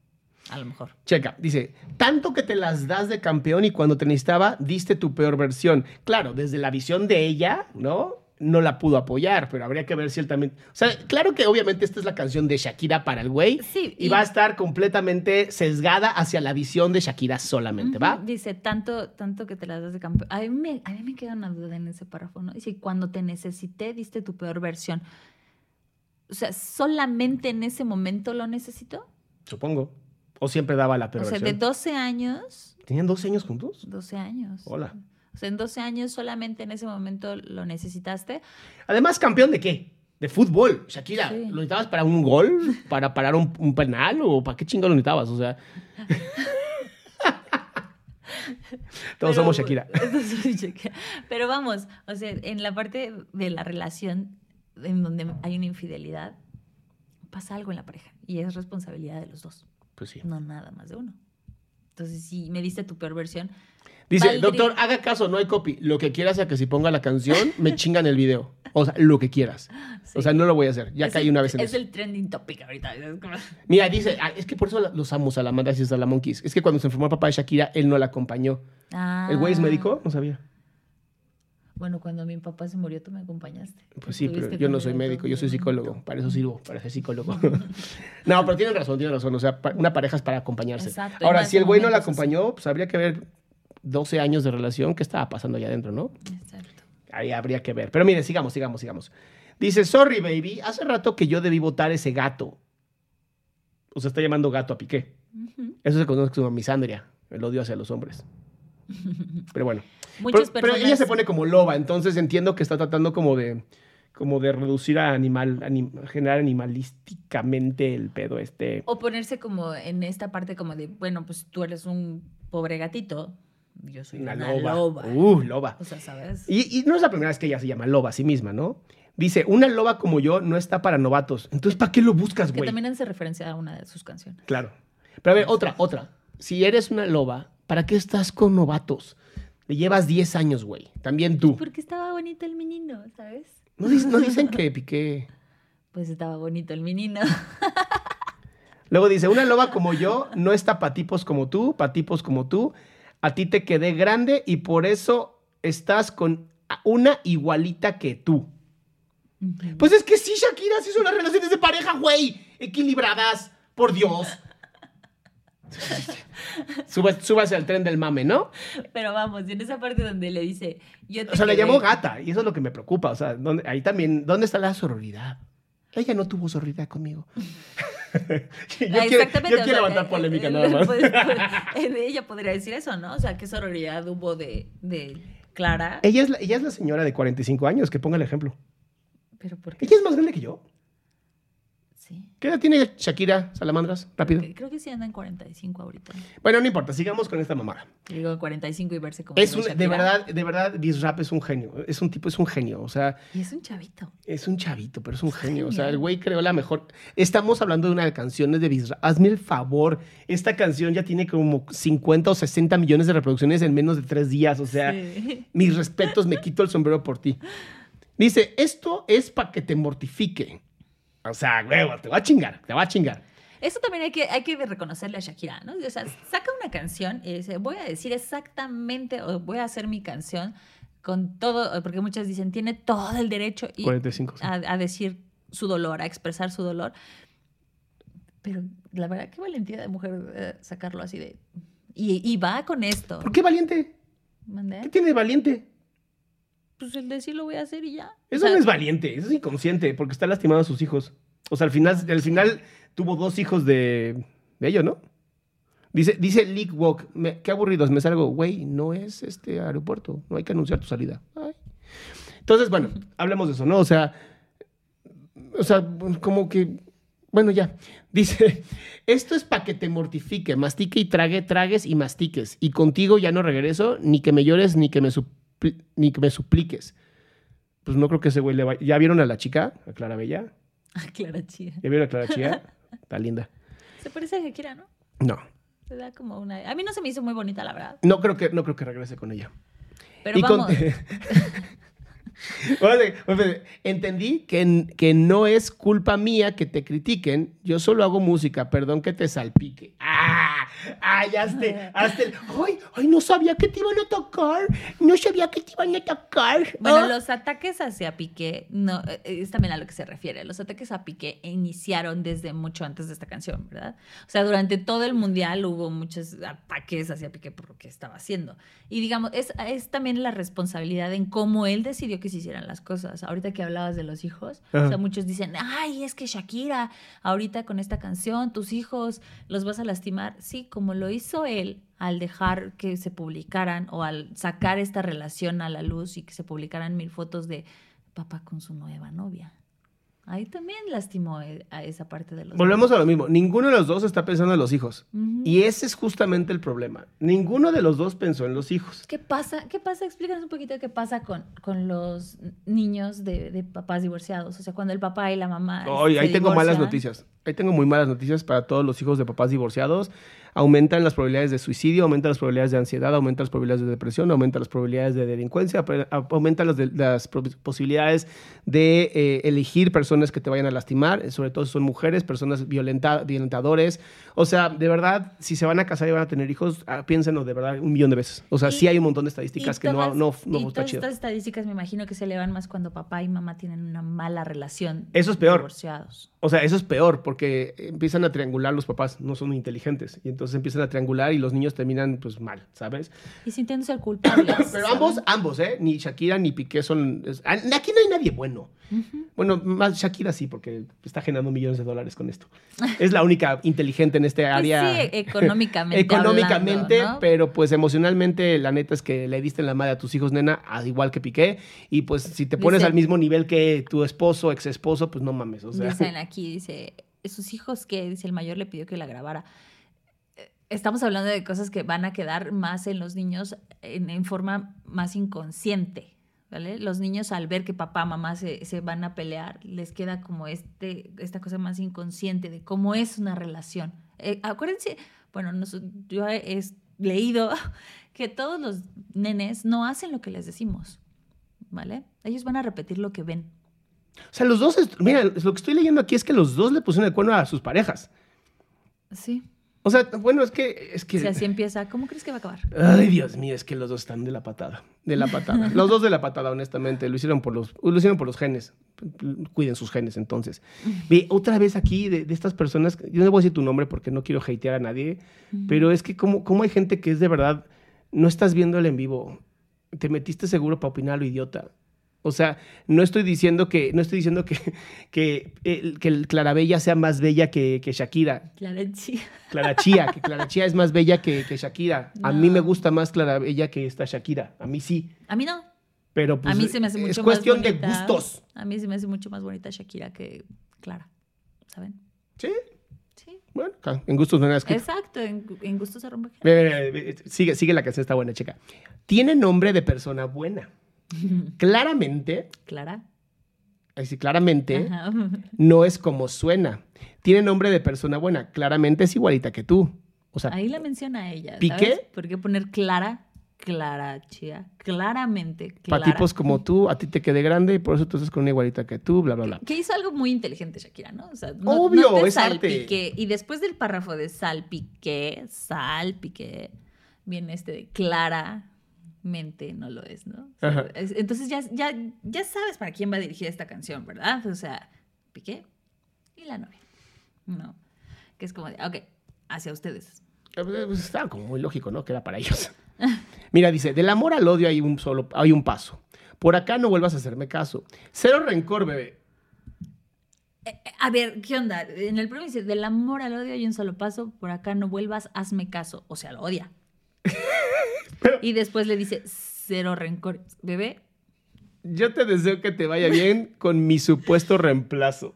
A lo mejor. Checa, dice, tanto que te las das de campeón y cuando te necesitaba, diste tu peor versión. Claro, desde la visión de ella, ¿no? No la pudo apoyar, pero habría que ver si él también... O sea, claro que obviamente esta es la canción de Shakira para el güey. Sí, Y, y- va a estar completamente sesgada hacia la visión de Shakira solamente, ¿va? Ujú, Dice, tanto, tanto que te las das de campeón. A mí, me, a mí me queda una duda en ese párrafo, ¿no? Dice, cuando te necesité, diste tu peor versión. O sea, ¿solamente en ese momento lo necesitó? Supongo. O siempre daba la O peor sea, de versión. 12 años, ¿Tenían 12 años juntos? 12 años. Hola. O sea, en 12 años solamente en ese momento lo necesitaste. Además, ¿campeón de qué? De fútbol. Shakira, Sí. ¿lo necesitabas para un gol? ¿Para parar un, un penal? ¿O para qué chingo lo necesitabas? O sea... [laughs] Todos Pero- [laughs] somos Shakira. Pero vamos, o sea, en la parte de la relación en donde hay una infidelidad, pasa algo en la pareja y es responsabilidad de los dos. Pues sí. no nada más de uno. Entonces, si me diste tu peor versión, Dice, Valdría- doctor, haga caso, no hay copy. Lo que quieras a que si ponga la canción, me chingan el video. O sea, lo que quieras. O sea, no lo voy a hacer. Ya es caí el- una vez en Es eso. el trending topic ahorita. es [laughs] Mira, dice, ah, es que por eso los amo, Salamandra y Salamon Monkeys. Es que cuando se enfermó el papá de Shakira, él no la acompañó. ¿El güey es Ah. médico? No sabía. Bueno, cuando mi papá se murió, tú me acompañaste. Pues sí, pero yo no soy médico, yo soy psicólogo. Para eso sirvo, para ser psicólogo. [laughs] [laughs] no, pero tienen razón, tienen razón. O sea, una pareja es para acompañarse. Exacto, Ahora, si el güey no la acompañó, pues habría que ver 12 años de relación. ¿Qué estaba pasando allá adentro, no? Exacto. Ahí habría que ver. Pero mire, sigamos, sigamos, sigamos. Dice, sorry, baby, hace rato que yo debí votar ese gato. O sea, está llamando gato a Piqué. Eso se conoce como misandria, el odio hacia los hombres. [laughs] Pero bueno. Muchas pero, pero personas. ella se pone como loba, entonces entiendo que está tratando como de como de reducir a animal, anim- generar animalísticamente el pedo este. O ponerse como en esta parte como de, bueno, pues tú eres un pobre gatito, yo soy Una una, loba. loba. Uh, loba. O sea, ¿sabes? Y, y no es la primera vez que ella se llama loba a sí misma, ¿no? Dice, una loba como yo no está para novatos. Entonces, ¿para qué lo buscas, Que güey? también hace referencia a una de sus canciones. Claro. Pero a ver, otra, otra. Si eres una loba, ¿para qué estás con novatos? Le llevas 10 años, güey. También tú. Porque estaba bonito el menino, ¿sabes? ¿No, dicen, no dicen que [laughs] Piqué... Pues estaba bonito el menino. Luego dice, una loba como yo no está para tipos como tú, para tipos como tú. A ti te quedé grande y por eso estás con una igualita que tú. Pues es que sí, Shakira, sí son las relaciones de pareja, güey. Equilibradas, por Dios. [laughs] Sube- súbase al tren del mame, ¿no? Pero vamos, en esa parte donde le dice, yo te O sea, le llamó gata y eso es lo que me preocupa. O sea, ¿dónde- ahí también, ¿dónde está la sororidad? Ella no tuvo sororidad conmigo. [laughs] [laughs] yo Ah, quiero, yo quiero sea, levantar polémica nada más. pues, pues, [laughs] ella podría decir eso, ¿no? O sea, qué sororidad hubo de, de Clara. ella, es la, ella es la señora de 45 años, que ponga el ejemplo. Pero ¿por qué? Ella es más grande que yo. ¿Qué edad tiene Shakira Salamandras? Rápido. Creo que sí anda en 45 ahorita. Bueno, no importa, sigamos con esta mamada. Digo 45 y verse como Es un, de verdad, de verdad, Bizrap es un genio. Es un tipo, es un genio. O sea, Y es un chavito. es un chavito, pero es un genio. O sea, el güey creó la mejor. Estamos hablando de una de canciones de Bizrap. Hazme el favor. Esta canción ya tiene como 50 o 60 millones de reproducciones en menos de tres días. O sea, Sí. [laughs] mis respetos, me quito el sombrero por ti. Dice, esto es para que te mortifique. O sea, huevo, te va a chingar, te va a chingar. Eso también hay que, hay que reconocerle a Shakira, ¿no? O sea, saca una canción y dice, voy a decir exactamente, o voy a hacer mi canción con todo, porque muchas dicen, tiene todo el derecho y 45, sí. a, a decir su dolor, a expresar su dolor. Pero la verdad, qué valentía de mujer eh, sacarlo así de... Y, y va con esto. ¿Por qué valiente? ¿Mandé? ¿Qué tiene de valiente? Pues el decir lo voy a hacer y ya. O Eso sea, no es valiente, eso es inconsciente, porque está lastimando a sus hijos. O sea, al final, al final tuvo dos hijos de, de ellos, ¿no? Dice, dice Leak Walk, me- qué aburridos, me salgo, güey, no es este aeropuerto, no hay que anunciar tu salida. Ay. Entonces, bueno, hablemos de eso, ¿no? O sea, o sea, como que, bueno, ya. Dice, esto es para que te mortifique, mastique y trague, tragues y mastiques. Y contigo ya no regreso, ni que me llores, ni que me, supli- ni que me supliques. Pues no creo que ese güey le vaya. ¿Ya vieron a la chica, a Clara Bella? [laughs] Clara Chía. ¿Ya vieron a Clara Chía? [laughs] Está linda. Se parece a Shakira, ¿no? No. Se da como una... A mí no se me hizo muy bonita, la verdad. No creo que, no creo que regrese con ella. Pero Y vamos... [laughs] [laughs] Entendí que, que no es culpa mía que te critiquen. Yo solo hago música. Perdón que te salpique. ¡Ah! ¡Ay, hazte! hazte ¡Ay! ¡Ay! No sabía que te iban a tocar. No sabía que te iban a tocar. Bueno, Ah. los ataques hacia Piqué, no, eh, es también a lo que se refiere. Los ataques a Piqué iniciaron desde mucho antes de esta canción, ¿verdad? O sea, durante todo el mundial hubo muchos ataques hacia Piqué por lo que estaba haciendo. Y digamos, es, es también la responsabilidad en cómo él decidió que se hicieran las cosas. Ahorita que hablabas de los hijos, o sea, muchos dicen, ay, es que Shakira, ahorita con esta canción, tus hijos los vas a lastimar. Sí, como lo hizo él al dejar que se publicaran o al sacar esta relación a la luz y que se publicaran mil fotos de papá con su nueva novia. Ahí también lastimó eh, a esa parte de los Volvemos a lo mismo. Ninguno de los dos está pensando en los hijos. Y ese es justamente el problema. Ninguno de los dos pensó en los hijos. ¿Qué pasa? ¿Qué pasa? Explícanos un poquito qué pasa con, con los niños de, de papás divorciados. O sea, cuando el papá y la mamá. Ay, se ahí tengo malas noticias. Ahí tengo muy malas noticias para todos los hijos de papás divorciados. Aumentan las probabilidades de suicidio, aumentan las probabilidades de ansiedad, aumentan las probabilidades de depresión, aumentan las probabilidades de delincuencia, apre- a- aumentan las, de- las posibilidades de eh, elegir personas que te vayan a lastimar, eh, sobre todo si son mujeres, personas violenta- violentadores. O sea, de verdad, si se van a casar y van a tener hijos, ah, piénsenlo de verdad un millón de veces. O sea, Y- sí hay un montón de estadísticas que no, no, no y está todas chido. estas estadísticas me imagino que se elevan más cuando papá y mamá tienen una mala relación. Eso es peor. Divorciados. O sea, eso es peor porque empiezan a triangular los papás, no son inteligentes. Y entonces empiezan a triangular y los niños terminan pues mal, ¿sabes? Y sintiéndose culpables. [coughs] Pero ambos, ambos, ¿eh? Ni Shakira ni Piqué son... es- aquí no hay nadie bueno. Bueno, más Shakira sí, porque está generando millones de dólares con esto. Es la única inteligente en este Pues área. sí, [laughs] económicamente. Económicamente, hablando, ¿no? pero pues emocionalmente, la neta es que le diste en la madre a tus hijos, nena, al igual que Piqué. Y pues si te pones al mismo nivel que tu esposo, ex esposo, pues no mames. O sea, Dicen [laughs] aquí, dice, sus hijos que, dice, el mayor le pidió que la grabara. Eh, Estamos hablando de cosas que van a quedar más en los niños en, forma más inconsciente, ¿vale? Los niños al ver que papá, mamá se, se van a pelear, les queda como este, esta cosa más inconsciente de cómo es una relación. Eh, acuérdense, bueno, nos- yo he leído [laughs] que todos los nenes no hacen lo que les decimos, ¿vale? Ellos van a repetir lo que ven. O sea, los dos, mira, lo que estoy leyendo aquí es que los dos le pusieron el cuerno a sus parejas. Sí. O sea, bueno, es que... Es que Si así empieza, ¿cómo crees que va a acabar? Ay, Dios mío, es que los dos están de la patada. De la patada. los dos de la patada, honestamente. Lo hicieron por los, lo hicieron por los genes. Cuiden sus genes, entonces. Ve, otra vez aquí de, de estas personas. Yo no voy a decir tu nombre porque no quiero hatear a nadie. Pero es que, como cómo hay gente que es de verdad. No estás viendo el en vivo. Te metiste seguro para opinar lo idiota. O sea, no estoy diciendo que, no estoy diciendo que, que, [laughs] que el Clarabella sea más bella que, que Shakira. Claro, sí. Clara Chía, que Clara Chía es más bella que, que Shakira. A mí me gusta más Clara Bella que esta Shakira. A mí sí. A mí no. Pero pues, a mí se me hace mucho es más cuestión de gustos. A mí se me hace mucho más bonita Shakira que Clara. ¿Saben? Sí. Sí. Bueno, en gustos no escrito. Exacto, en, en gusto se rompe. Ve, ve, Sigue, sigue la canción, está buena, chica. Tiene nombre de persona buena. [laughs] Claramente, Clara. ahí sí, claramente, Ajá. [laughs] no es como suena. Tiene nombre de persona buena. Claramente es igualita que tú. O sea, Ahí la menciona ella. ¿Piqué? ¿sabes? ¿Por qué poner Clara? Clara, chía. Claramente. para Clara. tipos como [laughs] tú, a ti te quedé grande y por eso tú estás con una igualita que tú, bla, bla, bla. Que hizo algo muy inteligente Shakira, ¿no? O sea, no, Obvio, no te es arte. salpiqué. Y después del párrafo de salpiqué, salpiqué, viene este de claramente no lo es, ¿no? O sea, entonces ya, ya, ya sabes para quién va dirigida esta canción, ¿verdad? O sea, Piqué y la novia, ¿no? Que es como de, ok, hacia ustedes. Eh, Pues estaba como muy lógico, ¿no? Que era para ellos. [laughs] Mira, dice, del amor al odio hay un solo, hay un paso. Por acá no vuelvas a hacerme caso. Cero rencor, bebé. Eh, A ver, ¿qué onda? En el primer dice, del amor al odio hay un solo paso, por acá no vuelvas, hazme caso. O sea, lo odia. Y después le dice, cero rencor. Bebé, Yo te deseo que te vaya bien con mi supuesto reemplazo.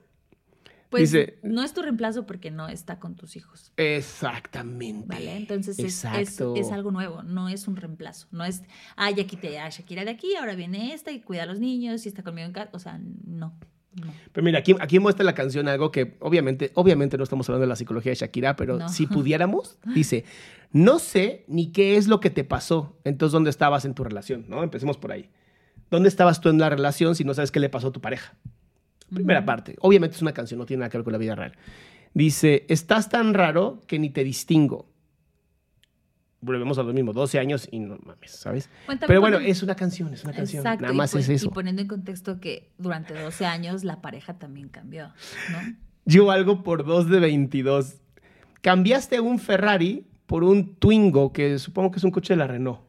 pues Dice- no es tu reemplazo porque no está con tus hijos. Exactamente. ¿Vale? Entonces es, es algo nuevo, no es un reemplazo. No es, ah, ya quité a Shakira de aquí, ahora viene esta y cuida a los niños y está conmigo en casa. O sea, no. No. Pero mira, aquí, aquí muestra la canción algo que obviamente, obviamente no estamos hablando de la psicología de Shakira, pero No. si pudiéramos, [laughs] dice, no sé ni qué es lo que te pasó, entonces ¿dónde estabas en tu relación? ¿No? Empecemos por ahí. ¿Dónde estabas tú en la relación si no sabes qué le pasó a tu pareja? Primera parte. Obviamente es una canción, no tiene nada que ver con la vida real. Dice, estás tan raro que ni te distingo. Volvemos a lo mismo, 12 años y no mames, ¿sabes? También Pero bueno, cuando- es una canción, es una canción. Exacto, Nada y más pon- es eso. Y poniendo en contexto que durante 12 años la pareja también cambió, ¿no? [laughs] Yo algo por dos de 22. Cambiaste un Ferrari por un Twingo, que supongo que es un coche de la Renault.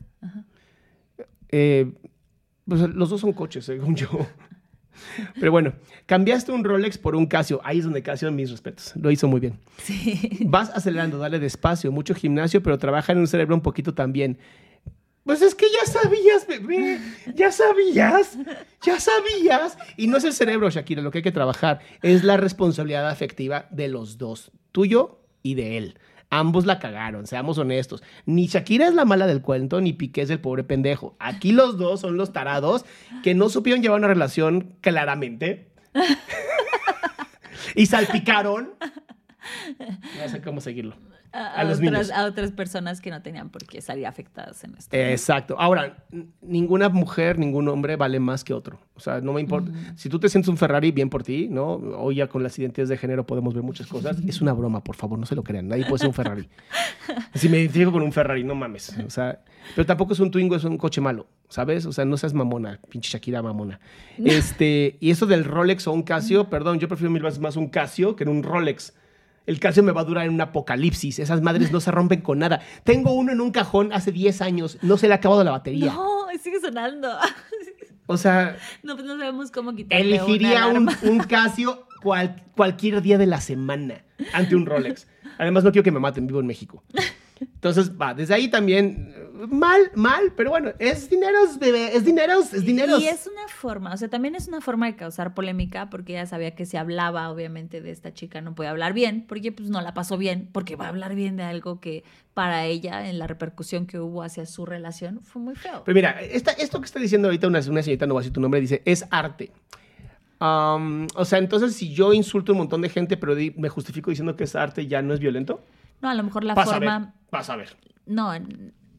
Eh, pues los dos son coches, según yo. Pero bueno, cambiaste un Rolex por un Casio. Ahí es donde Casio, mis respetos, lo hizo muy bien. Sí. Vas acelerando, dale despacio, mucho gimnasio, pero trabaja en un cerebro un poquito también. Pues es que ya sabías, bebé, ya sabías, ya sabías. Y no es el cerebro, Shakira, lo que hay que trabajar es la responsabilidad afectiva de los dos, tuyo y de él. Ambos la cagaron, seamos honestos. Ni Shakira es la mala del cuento, ni Piqué es el pobre pendejo. Aquí los dos son los tarados que no supieron llevar una relación claramente. [laughs] y salpicaron. No sé cómo seguirlo. A, A los otras, niños. a otras personas que no tenían por qué salir afectadas en esto. Exacto. Ahora, ninguna mujer, ningún hombre vale más que otro. O sea, no me importa. Si tú te sientes un Ferrari, bien por ti, ¿no? Hoy ya con las identidades de género podemos ver muchas cosas. Es una broma, por favor, no se lo crean. Nadie puede ser un Ferrari. [laughs] Si me identifico con un Ferrari, no mames. O sea, pero tampoco es un Twingo, es un coche malo, ¿sabes? O sea, no seas mamona, pinche Shakira mamona. Este, y eso del Rolex o un Casio, perdón, yo prefiero mil veces más un Casio que un Rolex. El Casio me va a durar en un apocalipsis. Esas madres no se rompen con nada. Tengo uno en un cajón hace 10 años. No se le ha acabado la batería. No, sigue sonando. [laughs] O sea, No, pues no sabemos cómo quitarle elegiría una un, un Casio cual- cualquier día de la semana ante un Rolex. Además, no quiero que me maten. Vivo en México. Entonces, va, desde ahí también, mal, mal, pero bueno, es dineros, bebé, es dineros, es dineros. Y es una forma, o sea, también es una forma de causar polémica porque ella sabía que si hablaba, obviamente, de esta chica no podía hablar bien, porque pues no la pasó bien, porque va a hablar bien de algo que para ella, en la repercusión que hubo hacia su relación, fue muy feo. Pero mira, esta- esto que está diciendo ahorita una, una señorita, no voy a decir tu nombre, dice, es arte. Am, o sea, entonces si yo insulto a un montón de gente, pero me justifico diciendo que es arte, ¿ya no es violento? No, a lo mejor la Vas a forma... ver, vas a ver. No,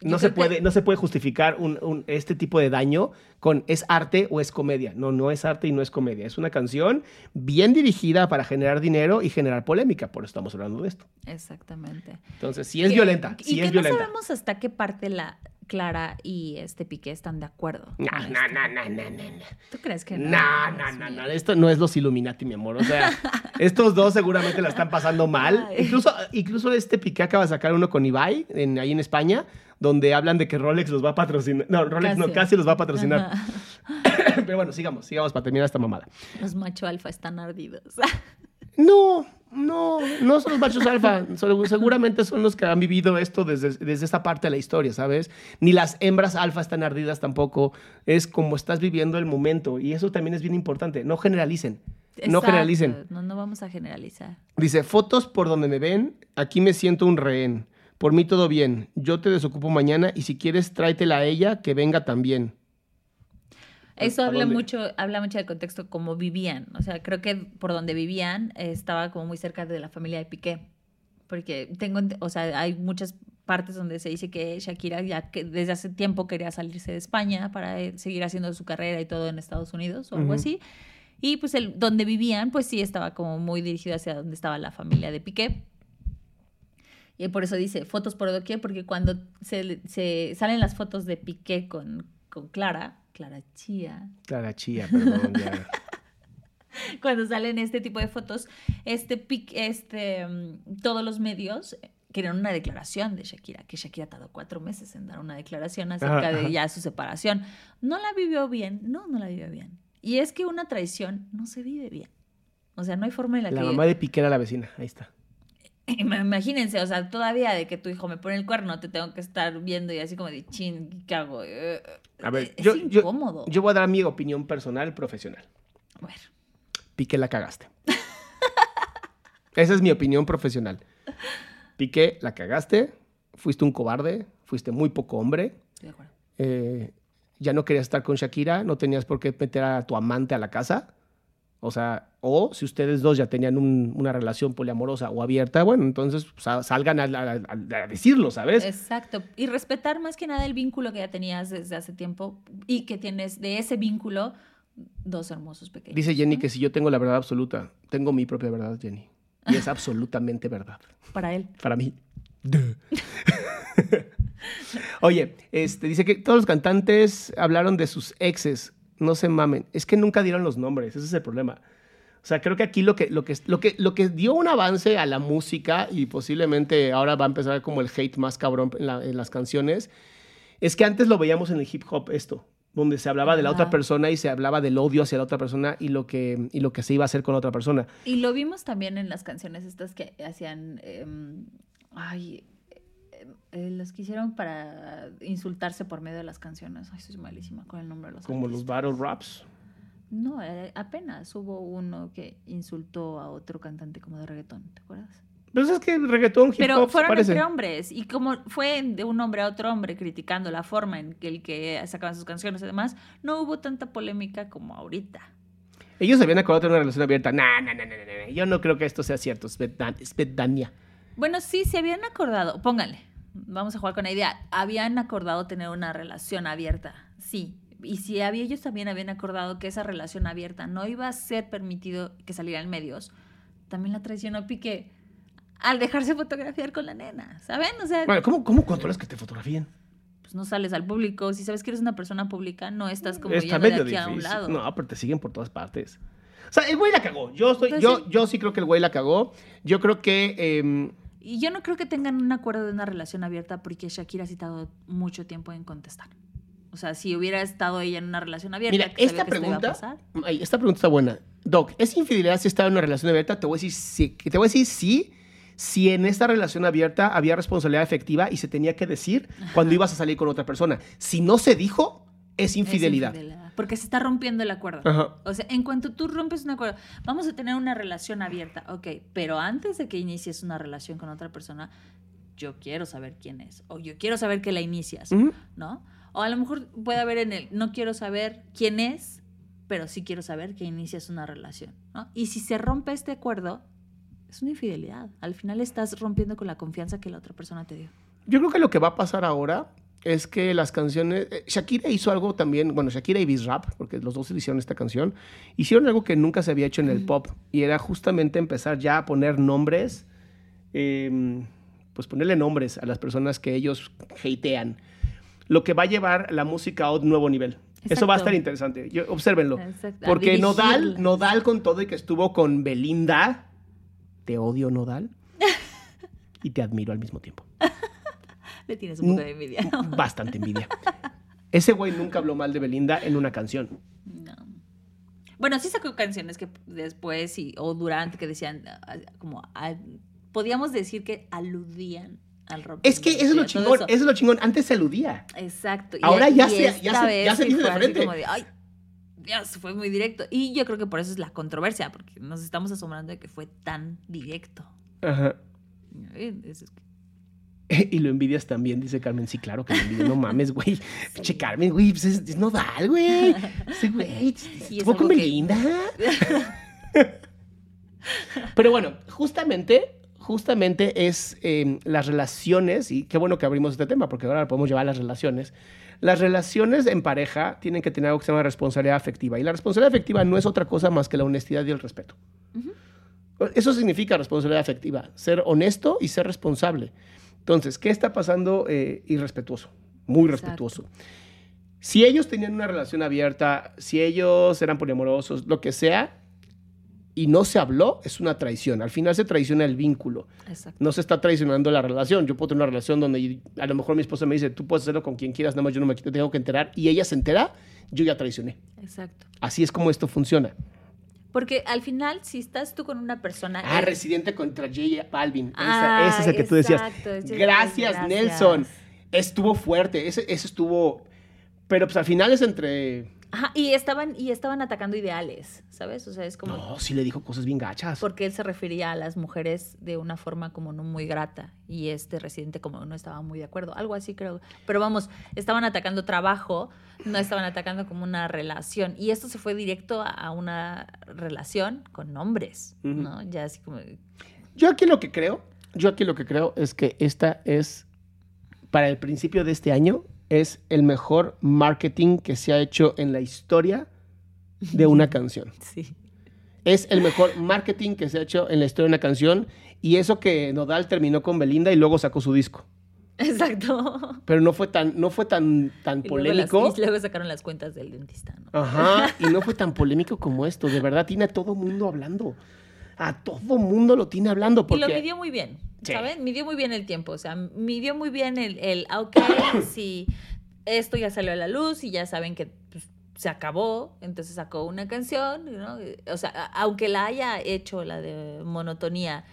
No se, que- puede, no se puede justificar un- un- este tipo de daño con es arte o es comedia. No, no es arte y no es comedia. Es una canción bien dirigida para generar dinero y generar polémica. Por eso estamos hablando de esto. Exactamente. Entonces, sí es Que- violenta. Y que es no sabemos hasta qué parte la Clara y este Piqué están de acuerdo. No, no, no, no, no, no, no. ¿Tú crees que no? No, no, no, no, esto no es los Illuminati, mi amor. O sea, [laughs] estos dos seguramente la están pasando mal. Ay. Incluso, incluso este Piqué acaba de sacar uno con Ibai, en, ahí en España, donde hablan de que Rolex los va a patrocinar. No, Rolex no, Casio. casi los va a patrocinar. Ajá. [coughs] Pero bueno, sigamos, sigamos para terminar esta mamada. Los macho alfa están ardidos. No, no, no son los machos alfa. Seguramente son los que han vivido esto desde, desde esta parte de la historia, ¿sabes? Ni las hembras alfa están ardidas tampoco. Es como estás viviendo el momento. Y eso también es bien importante. No generalicen. No generalicen. No, no vamos a generalizar. Dice, fotos por donde me ven, aquí me siento un rehén. Por mí todo bien. Yo te desocupo mañana y si quieres tráetela a ella, que venga también. Eso ¿A habla dónde? mucho, habla mucho del contexto como vivían. O sea, creo que por donde vivían eh, estaba como muy cerca de la familia de Piqué. Porque tengo, o sea, hay muchas partes donde se dice que Shakira ya que desde hace tiempo quería salirse de España para eh, seguir haciendo su carrera y todo en Estados Unidos o algo así. Y pues el, donde vivían, pues sí estaba como muy dirigido hacia donde estaba la familia de Piqué. Y por eso dice fotos por doquier, porque cuando se, se salen las fotos de Piqué con, con Clara, Clara Chía, Clara chía, perdón. ya. [laughs] cuando salen este tipo de fotos, este, pic- este, mm, todos los medios querían una declaración de Shakira, que Shakira tardó cuatro meses en dar una declaración acerca Ajá, ajá. de ya su separación. No la vivió bien, no, no la vivió bien. Y es que una traición no se vive bien. O sea, no hay forma en la, La que... mamá de Piqué era la vecina. Ahí está. [laughs] Imagínense, o sea, todavía de que tu hijo me pone el cuerno, te tengo que estar viendo y así como de chin, ¿qué hago? A ver, es yo, yo, incómodo. yo voy a dar mi opinión personal, profesional. A ver, Piqué la cagaste. Esa es mi opinión profesional. Piqué la cagaste, fuiste un cobarde, fuiste muy poco hombre, estoy de acuerdo. eh, ya no querías estar con Shakira, no tenías por qué meter a tu amante a la casa. O sea, o si ustedes dos ya tenían un- una relación poliamorosa o abierta, bueno, entonces sa- salgan a, a- decirlo, ¿sabes? Exacto. Y respetar más que nada el vínculo que ya tenías desde hace tiempo y que tienes de ese vínculo dos hermosos pequeños. Dice Jenny que si yo tengo la verdad absoluta, tengo mi propia verdad, Jenny. Y es absolutamente verdad. [laughs] Para él. Para mí. [laughs] Oye, este, dice que todos los cantantes hablaron de sus exes. No se mamen. Es que nunca dieron los nombres. Ese es el problema. O sea, creo que aquí lo que, lo que, lo que, lo que dio un avance a la música y posiblemente ahora va a empezar como el hate más cabrón en, la- en las canciones, es que antes lo veíamos en el hip hop esto, donde se hablaba de la otra persona y se hablaba del odio hacia la otra persona y lo que, y lo que se iba a hacer con la otra persona. Y lo vimos también en las canciones estas que hacían. em, ay. Eh, los que hicieron para insultarse por medio de las canciones. Ay, soy malísima con el nombre de los Como los battle raps. No, eh, apenas hubo uno que insultó a otro cantante como de reggaetón, ¿te acuerdas? Pero es que el reggaetón, hip Pero hop, fueron parece. entre hombres. Y como fue de un hombre a otro hombre criticando la forma en que el que sacaban sus canciones y demás, no hubo tanta polémica como ahorita. Ellos se habían acordado de tener una relación abierta. Nah, nah, nah, nah, nah. Yo no creo que esto sea cierto. Svetania. Bueno, sí, se habían acordado, pónganle, vamos a jugar con la idea, habían acordado tener una relación abierta, sí. Y si había, ellos también habían acordado que esa relación abierta no iba a ser permitido que saliera en medios, también la traicionó Piqué al dejarse fotografiar con la nena, ¿saben? O sea, Bueno, ¿cómo, cómo controlas que te fotografíen? pues no sales al público, si sabes que eres una persona pública, no estás como Está yendo de medio aquí a un lado. No, pero te siguen por todas partes. O sea, el güey la cagó. Yo, estoy, Pues yo, sí. yo sí creo que el güey la cagó. Yo creo que... em, Y yo no creo que tengan un acuerdo de una relación abierta porque Shakira sí tardó mucho tiempo en contestar. O sea, si hubiera estado ella en una relación abierta, mira, que sabía esta que esto iba a pregunta... pasar. ay, esta pregunta está buena. Doc, ¿es infidelidad si estaba en una relación abierta? Te voy a decir sí. Te voy a decir sí si en esta relación abierta había responsabilidad efectiva y se tenía que decir cuando ibas a salir con otra persona. Si no se dijo, es Es infidelidad. Porque se está rompiendo el acuerdo. Ajá. O sea, en cuanto tú rompes un acuerdo, vamos a tener una relación abierta, ok, pero antes de que inicies una relación con otra persona, yo quiero saber quién es, o yo quiero saber que la inicias, Ujú. ¿no? O a lo mejor puede haber en el, no quiero saber quién es, pero sí quiero saber que inicias una relación, ¿no? Y si se rompe este acuerdo, es una infidelidad. Al final estás rompiendo con la confianza que la otra persona te dio. Yo creo que lo que va a pasar ahora es que las canciones. eh, Shakira hizo algo también. Bueno, Shakira y Bizrap, porque los dos hicieron esta canción, hicieron algo que nunca se había hecho en el pop. Y era justamente empezar ya a poner nombres. eh, pues ponerle nombres a las personas que ellos hatean. Lo que va a llevar la música a un nuevo nivel. Eso va a estar interesante. Yo, obsérvenlo. Exacto. Porque Nodal. Nodal con todo y que estuvo con Belinda. Te odio, Nodal. [laughs] Y te admiro al mismo tiempo. Le tienes un poco de envidia. [laughs] Bastante envidia. Ese güey nunca habló mal de Belinda en una canción. No. Bueno, sí sacó canciones que después y, o durante que decían ah, como ah, podíamos decir que aludían al rock. Es que eso es lo chingón, eso. es lo chingón. Antes se aludía. Exacto. Y- Ahora ya se- ya se- ya se dice de frente. como de, Ay, Dios, fue muy directo. Y yo creo que por eso es la controversia, porque nos estamos asombrando de que fue tan directo. Ajá. Eh, es- es que- [laughs] Y lo envidias también, dice Carmen. Sí, claro que lo envidio. No mames, güey. [laughs] Pinche Carmen, güey. Pues es, es nodal, güey. Güey. Sí, [laughs] es Estuvo con Belinda. Pero bueno, justamente, justamente es eh, las relaciones, y qué bueno que abrimos este tema, porque ahora podemos llevar a las relaciones. Las relaciones en pareja tienen que tener algo que se llama responsabilidad afectiva. Y la responsabilidad afectiva no es otra cosa más que la honestidad y el respeto. Eso significa responsabilidad afectiva, ser honesto y ser responsable. Entonces, ¿qué está pasando? Eh, irrespetuoso, muy Exacto. respetuoso. Si ellos tenían una relación abierta, si ellos eran poliamorosos, lo que sea, y no se habló, es una traición. Al final se traiciona el vínculo. Exacto. No se está traicionando la relación. Yo puedo tener una relación donde a lo mejor mi esposa me dice, tú puedes hacerlo con quien quieras, nada más yo no me tengo que enterar. Y ella se entera, yo ya traicioné. Exacto. Así es como esto funciona. Porque al final, si estás tú con una persona. Ah, eh, Residente contra J Balvin. Esa- Ah, ese es el que tú decías. Gracias, Balvin, Nelson. gracias. Estuvo fuerte. Ese, ese estuvo. Pero pues al final es entre. Ajá, y estaban, y estaban atacando ideales, ¿sabes? O sea, es como. No, sí le dijo cosas bien gachas. Porque él se refería a las mujeres de una forma como no muy grata y este residente como no estaba muy de acuerdo, algo así creo. Pero vamos, estaban atacando trabajo, no estaban atacando como una relación y esto se fue directo a- una relación con hombres. ¿no? Ya así como Yo aquí lo que creo, yo aquí lo que creo es que esta es, para el principio de este año, es el mejor marketing que se ha hecho en la historia de una [laughs] canción. sí. Es el mejor marketing que se ha hecho en la historia de una canción y eso que Nodal terminó con Belinda y luego sacó su disco. Exacto. Pero no fue tan, no fue tan, tan Y luego, las- polémico. y luego sacaron las cuentas del dentista, ¿no? Ajá, y no fue [laughs] tan polémico como esto. De verdad, tiene a todo mundo hablando. A todo mundo lo tiene hablando. Porque... Y lo midió muy bien, Sí. ¿saben? Midió muy bien el tiempo, o sea, midió muy bien el, el ok, [coughs] si esto ya salió a la luz y ya saben que pues, se acabó, entonces sacó una canción, ¿no? O sea, aunque la haya hecho la de monotonía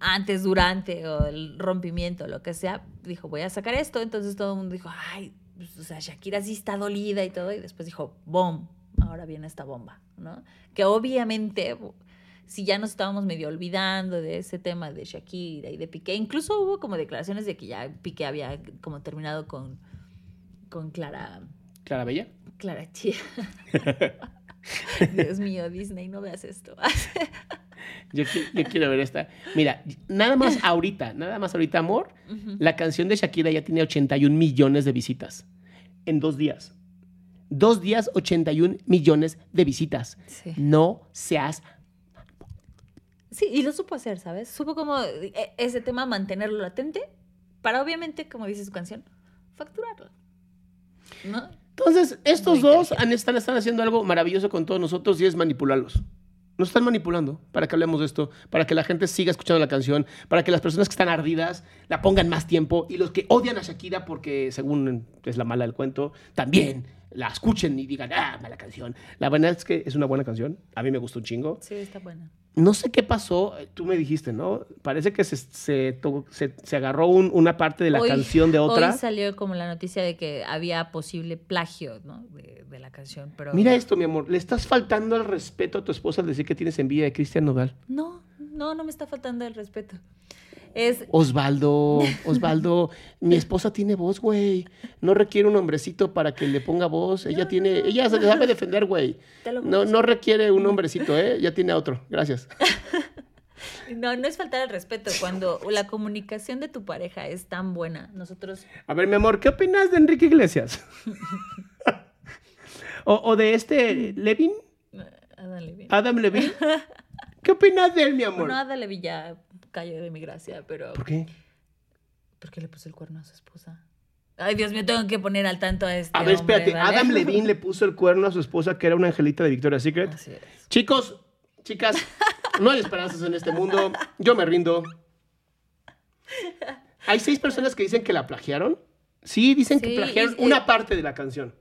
antes, durante o el rompimiento, lo que sea, dijo, voy a sacar esto, entonces todo el mundo dijo, ay, pues, o sea, Shakira sí está dolida y todo, y después dijo, bom, ahora viene esta bomba, ¿no? Que obviamente si ya nos estábamos medio olvidando de ese tema de Shakira y de Piqué, incluso hubo como declaraciones de que ya Piqué había como terminado con, con Clara, Clara Bella. Clara Chía. [laughs] Dios mío, Disney, no veas esto. [laughs] Yo, qui- yo quiero ver esta. Mira, nada más ahorita, nada más ahorita, amor, la canción de Shakira ya tiene 81 millones de visitas en dos días. Dos días, 81 millones de visitas. Sí. No seas... Sí, y lo supo hacer, ¿sabes? Supo como eh, ese tema mantenerlo latente para obviamente, como dice su canción, facturarlo. ¿No? Entonces, estos Muy dos han- están, están haciendo algo maravilloso con todos nosotros y es manipularlos. Nos están manipulando para que hablemos de esto, para que la gente siga escuchando la canción, para que las personas que están ardidas la pongan más tiempo y los que odian a Shakira porque, según es la mala del cuento, también la escuchen y digan, ah, mala canción. La verdad es que es una buena canción. A mí me gustó un chingo. Sí, está buena. No sé qué pasó, tú me dijiste, ¿no? Parece que se, se, to- se- se agarró un- una parte de la Hoy- canción de otra. Hoy salió como la noticia de que había posible plagio, ¿no? De, de la canción, pero... Mira esto, mi amor. Le estás faltando al respeto a tu esposa al decir que tienes envidia de Cristian Nodal. No, no, no me está faltando el respeto. Es... Osvaldo, Osvaldo, mi esposa tiene voz, güey. No requiere un hombrecito para que le ponga voz. Ella tiene, ella se sabe defender, güey. No, no requiere un hombrecito, ¿eh? Ya tiene a otro. Gracias. [laughs] No, no es faltar el respeto. Cuando la comunicación de tu pareja es tan buena, nosotros... A ver, mi amor, ¿qué opinas de Enrique Iglesias? [laughs] o, o de este Levin, Adale bien. Adam Levin. ¿Qué opinas de él, mi amor? Bueno, Adale Villa cayó de mi gracia, pero... ¿Por qué? ¿Por qué le puso el cuerno a su esposa? Ay, Dios mío, tengo que poner al tanto a este A ver, hombre, espérate. ¿vale? Adam Levine le puso el cuerno a su esposa, que era una angelita de Victoria's Secret. Así es. Chicos, chicas, no hay esperanzas en este mundo. Yo me rindo. Hay seis personas que dicen que la plagiaron. Sí, dicen que plagiaron y- una parte de la canción.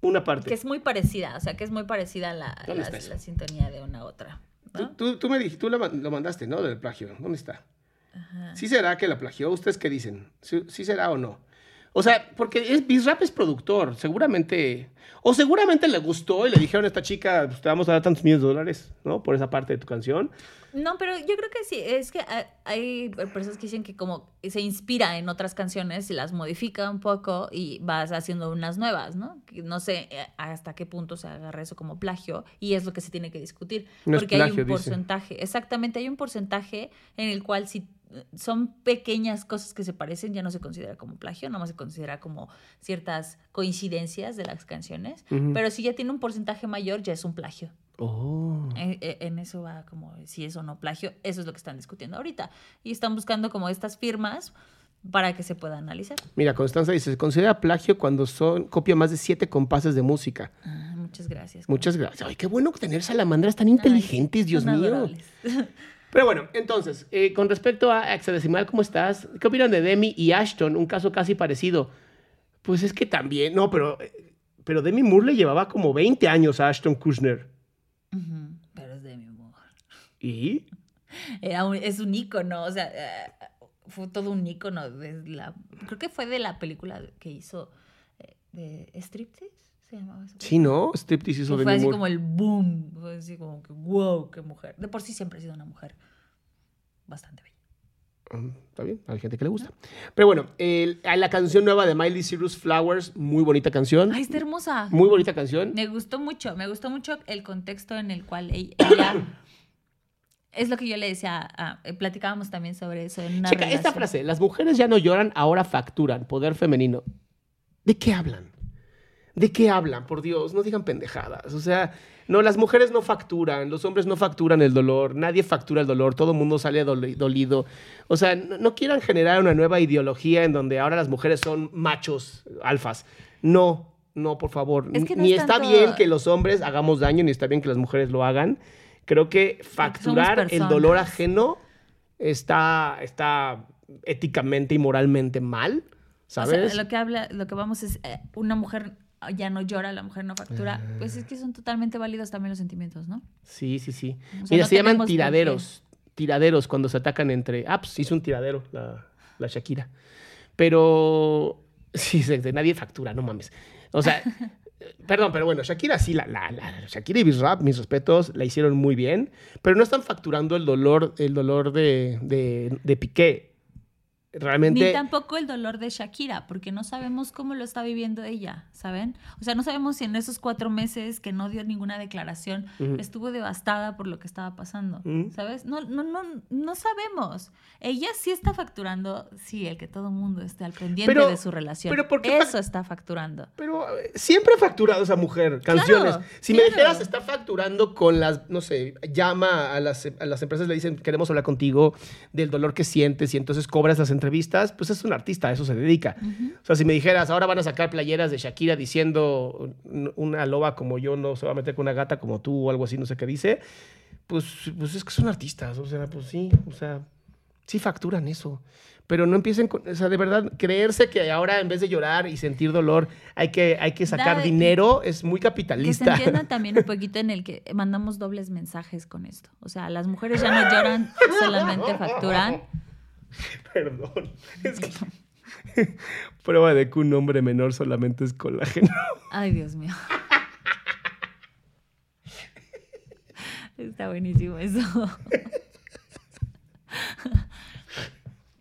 Una parte. Que es muy parecida, o sea, que es muy parecida a la, la sintonía de una a otra. Tú, ¿no? tú, tú me dijiste, tú lo, lo mandaste, ¿no? Del plagio. ¿Dónde está? ¿Sí será que la plagió? ¿Ustedes qué dicen? ¿Sí, sí será o no? O sea, porque es, Bizrap es productor, seguramente... O seguramente le gustó y le dijeron a esta chica, pues, te vamos a dar tantos millones de dólares, ¿no? Por esa parte de tu canción. No, pero yo creo que sí, es que ha- hay personas que dicen que como se inspira en otras canciones y las modifica un poco y vas haciendo unas nuevas, ¿no? No sé eh, hasta qué punto se agarra eso como plagio y es lo que se tiene que discutir. No es porque hay plagio, un dice. porcentaje, exactamente, hay un porcentaje en el cual si son pequeñas cosas que se parecen, ya no se considera como plagio, nada más se considera como ciertas coincidencias de las canciones, Ujú. pero si ya tiene un porcentaje mayor, ya es un plagio. Oh. Eh, eh, En eso va como si es o no plagio, eso es lo que están discutiendo ahorita. Y están buscando como estas firmas para que se pueda analizar. Mira, Constanza dice, se considera plagio cuando son copia más de siete compases de música. Ah, muchas gracias. Muchas gracias. Ay, qué bueno tener salamandras tan inteligentes, Ay, Dios mío. adorables. [laughs] Pero bueno, entonces, eh, con respecto a Hexadecimal, ¿cómo estás? ¿Qué opinan de Demi y Ashton? Un caso casi parecido. Pues es que también, no, pero, eh, pero Demi Moore le llevaba como 20 años a Ashton Kushner. Pero es de mi amor. ¿Y? Era un- es un ícono, o sea, eh, fue todo un ícono. De la, creo que fue de la película que hizo de Striptease, se llamaba esa Sí, ¿no? Striptease hizo fue así como el boom, fue así como que wow, qué mujer. De por sí siempre ha sido una mujer bastante bella. Mm, Está bien, hay gente que le gusta. Pero bueno, el- a la canción nueva de Miley Cyrus, Flowers, muy bonita canción. Ay, está hermosa. Muy bonita canción. Me gustó mucho, me gustó mucho el contexto en el cual e- ella... [coughs] es lo que yo le decía, a- eh, platicábamos también sobre eso en una Checa esta relación. frase, las mujeres ya no lloran, ahora facturan, poder femenino. ¿De qué hablan? ¿De qué hablan? Por Dios, no digan pendejadas. O sea, no, las mujeres no facturan, los hombres no facturan el dolor, nadie factura el dolor, todo el mundo sale doli- dolido. O sea, no, no quieran generar una nueva ideología en donde ahora las mujeres son machos, alfas. No, no, por favor. Es que no ni es está tanto- bien que los hombres hagamos daño, ni está bien que las mujeres lo hagan. Creo que facturar el dolor ajeno está, está éticamente y moralmente mal, O sea, ¿sabes? lo que habla, lo que vamos es, eh, una mujer ya no llora, la mujer no factura. Pues es que son totalmente válidos también los sentimientos, ¿no? Sí, sí, sí. O sea, Mira, no se llaman tiraderos. Tiraderos cuando se atacan entre. Ah, pues hizo un tiradero la, la Shakira. Pero. [laughs] Sí, nadie factura, no mames. O sea. [laughs] Perdón, pero bueno, Shakira sí, la, la, la- Shakira y Bizrap, mis respetos, la hicieron muy bien, pero no están facturando el dolor, el dolor de, de, de Piqué. Realmente. Ni tampoco el dolor de Shakira, porque no sabemos cómo lo está viviendo ella, ¿saben? O sea, no sabemos si en esos cuatro meses que no dio ninguna declaración estuvo devastada por lo que estaba pasando. ¿sabes? No, no, no, no sabemos. Ella sí está facturando, sí, el que todo mundo esté al pendiente Pero- de su relación. pero ¿por qué fac- Eso está facturando. Pero eh, siempre ha facturado esa mujer canciones. Claro, si me dijeras, está facturando con las, no sé, llama a las, a las empresas, le dicen, queremos hablar contigo del dolor que sientes y entonces cobras las entrevistas, pues es un artista, a eso se dedica. O sea, si me dijeras, ahora van a sacar playeras de Shakira diciendo "Un- una loba como yo no se va a meter con una gata como tú o algo así, no sé qué dice, pues, pues es que son artistas, o sea, pues sí, o sea... Sí facturan eso. Pero no empiecen con, o sea, de verdad, creerse que ahora en vez de llorar y sentir dolor hay que, hay que sacar Da- dinero es muy Que se capitalista. entienda también un poquito en el que mandamos dobles mensajes con esto. O sea, las mujeres ya no lloran, solamente facturan. [laughs] Perdón. Es que [laughs] prueba de que un hombre menor solamente es colágeno. Ay, Dios mío. Está buenísimo eso.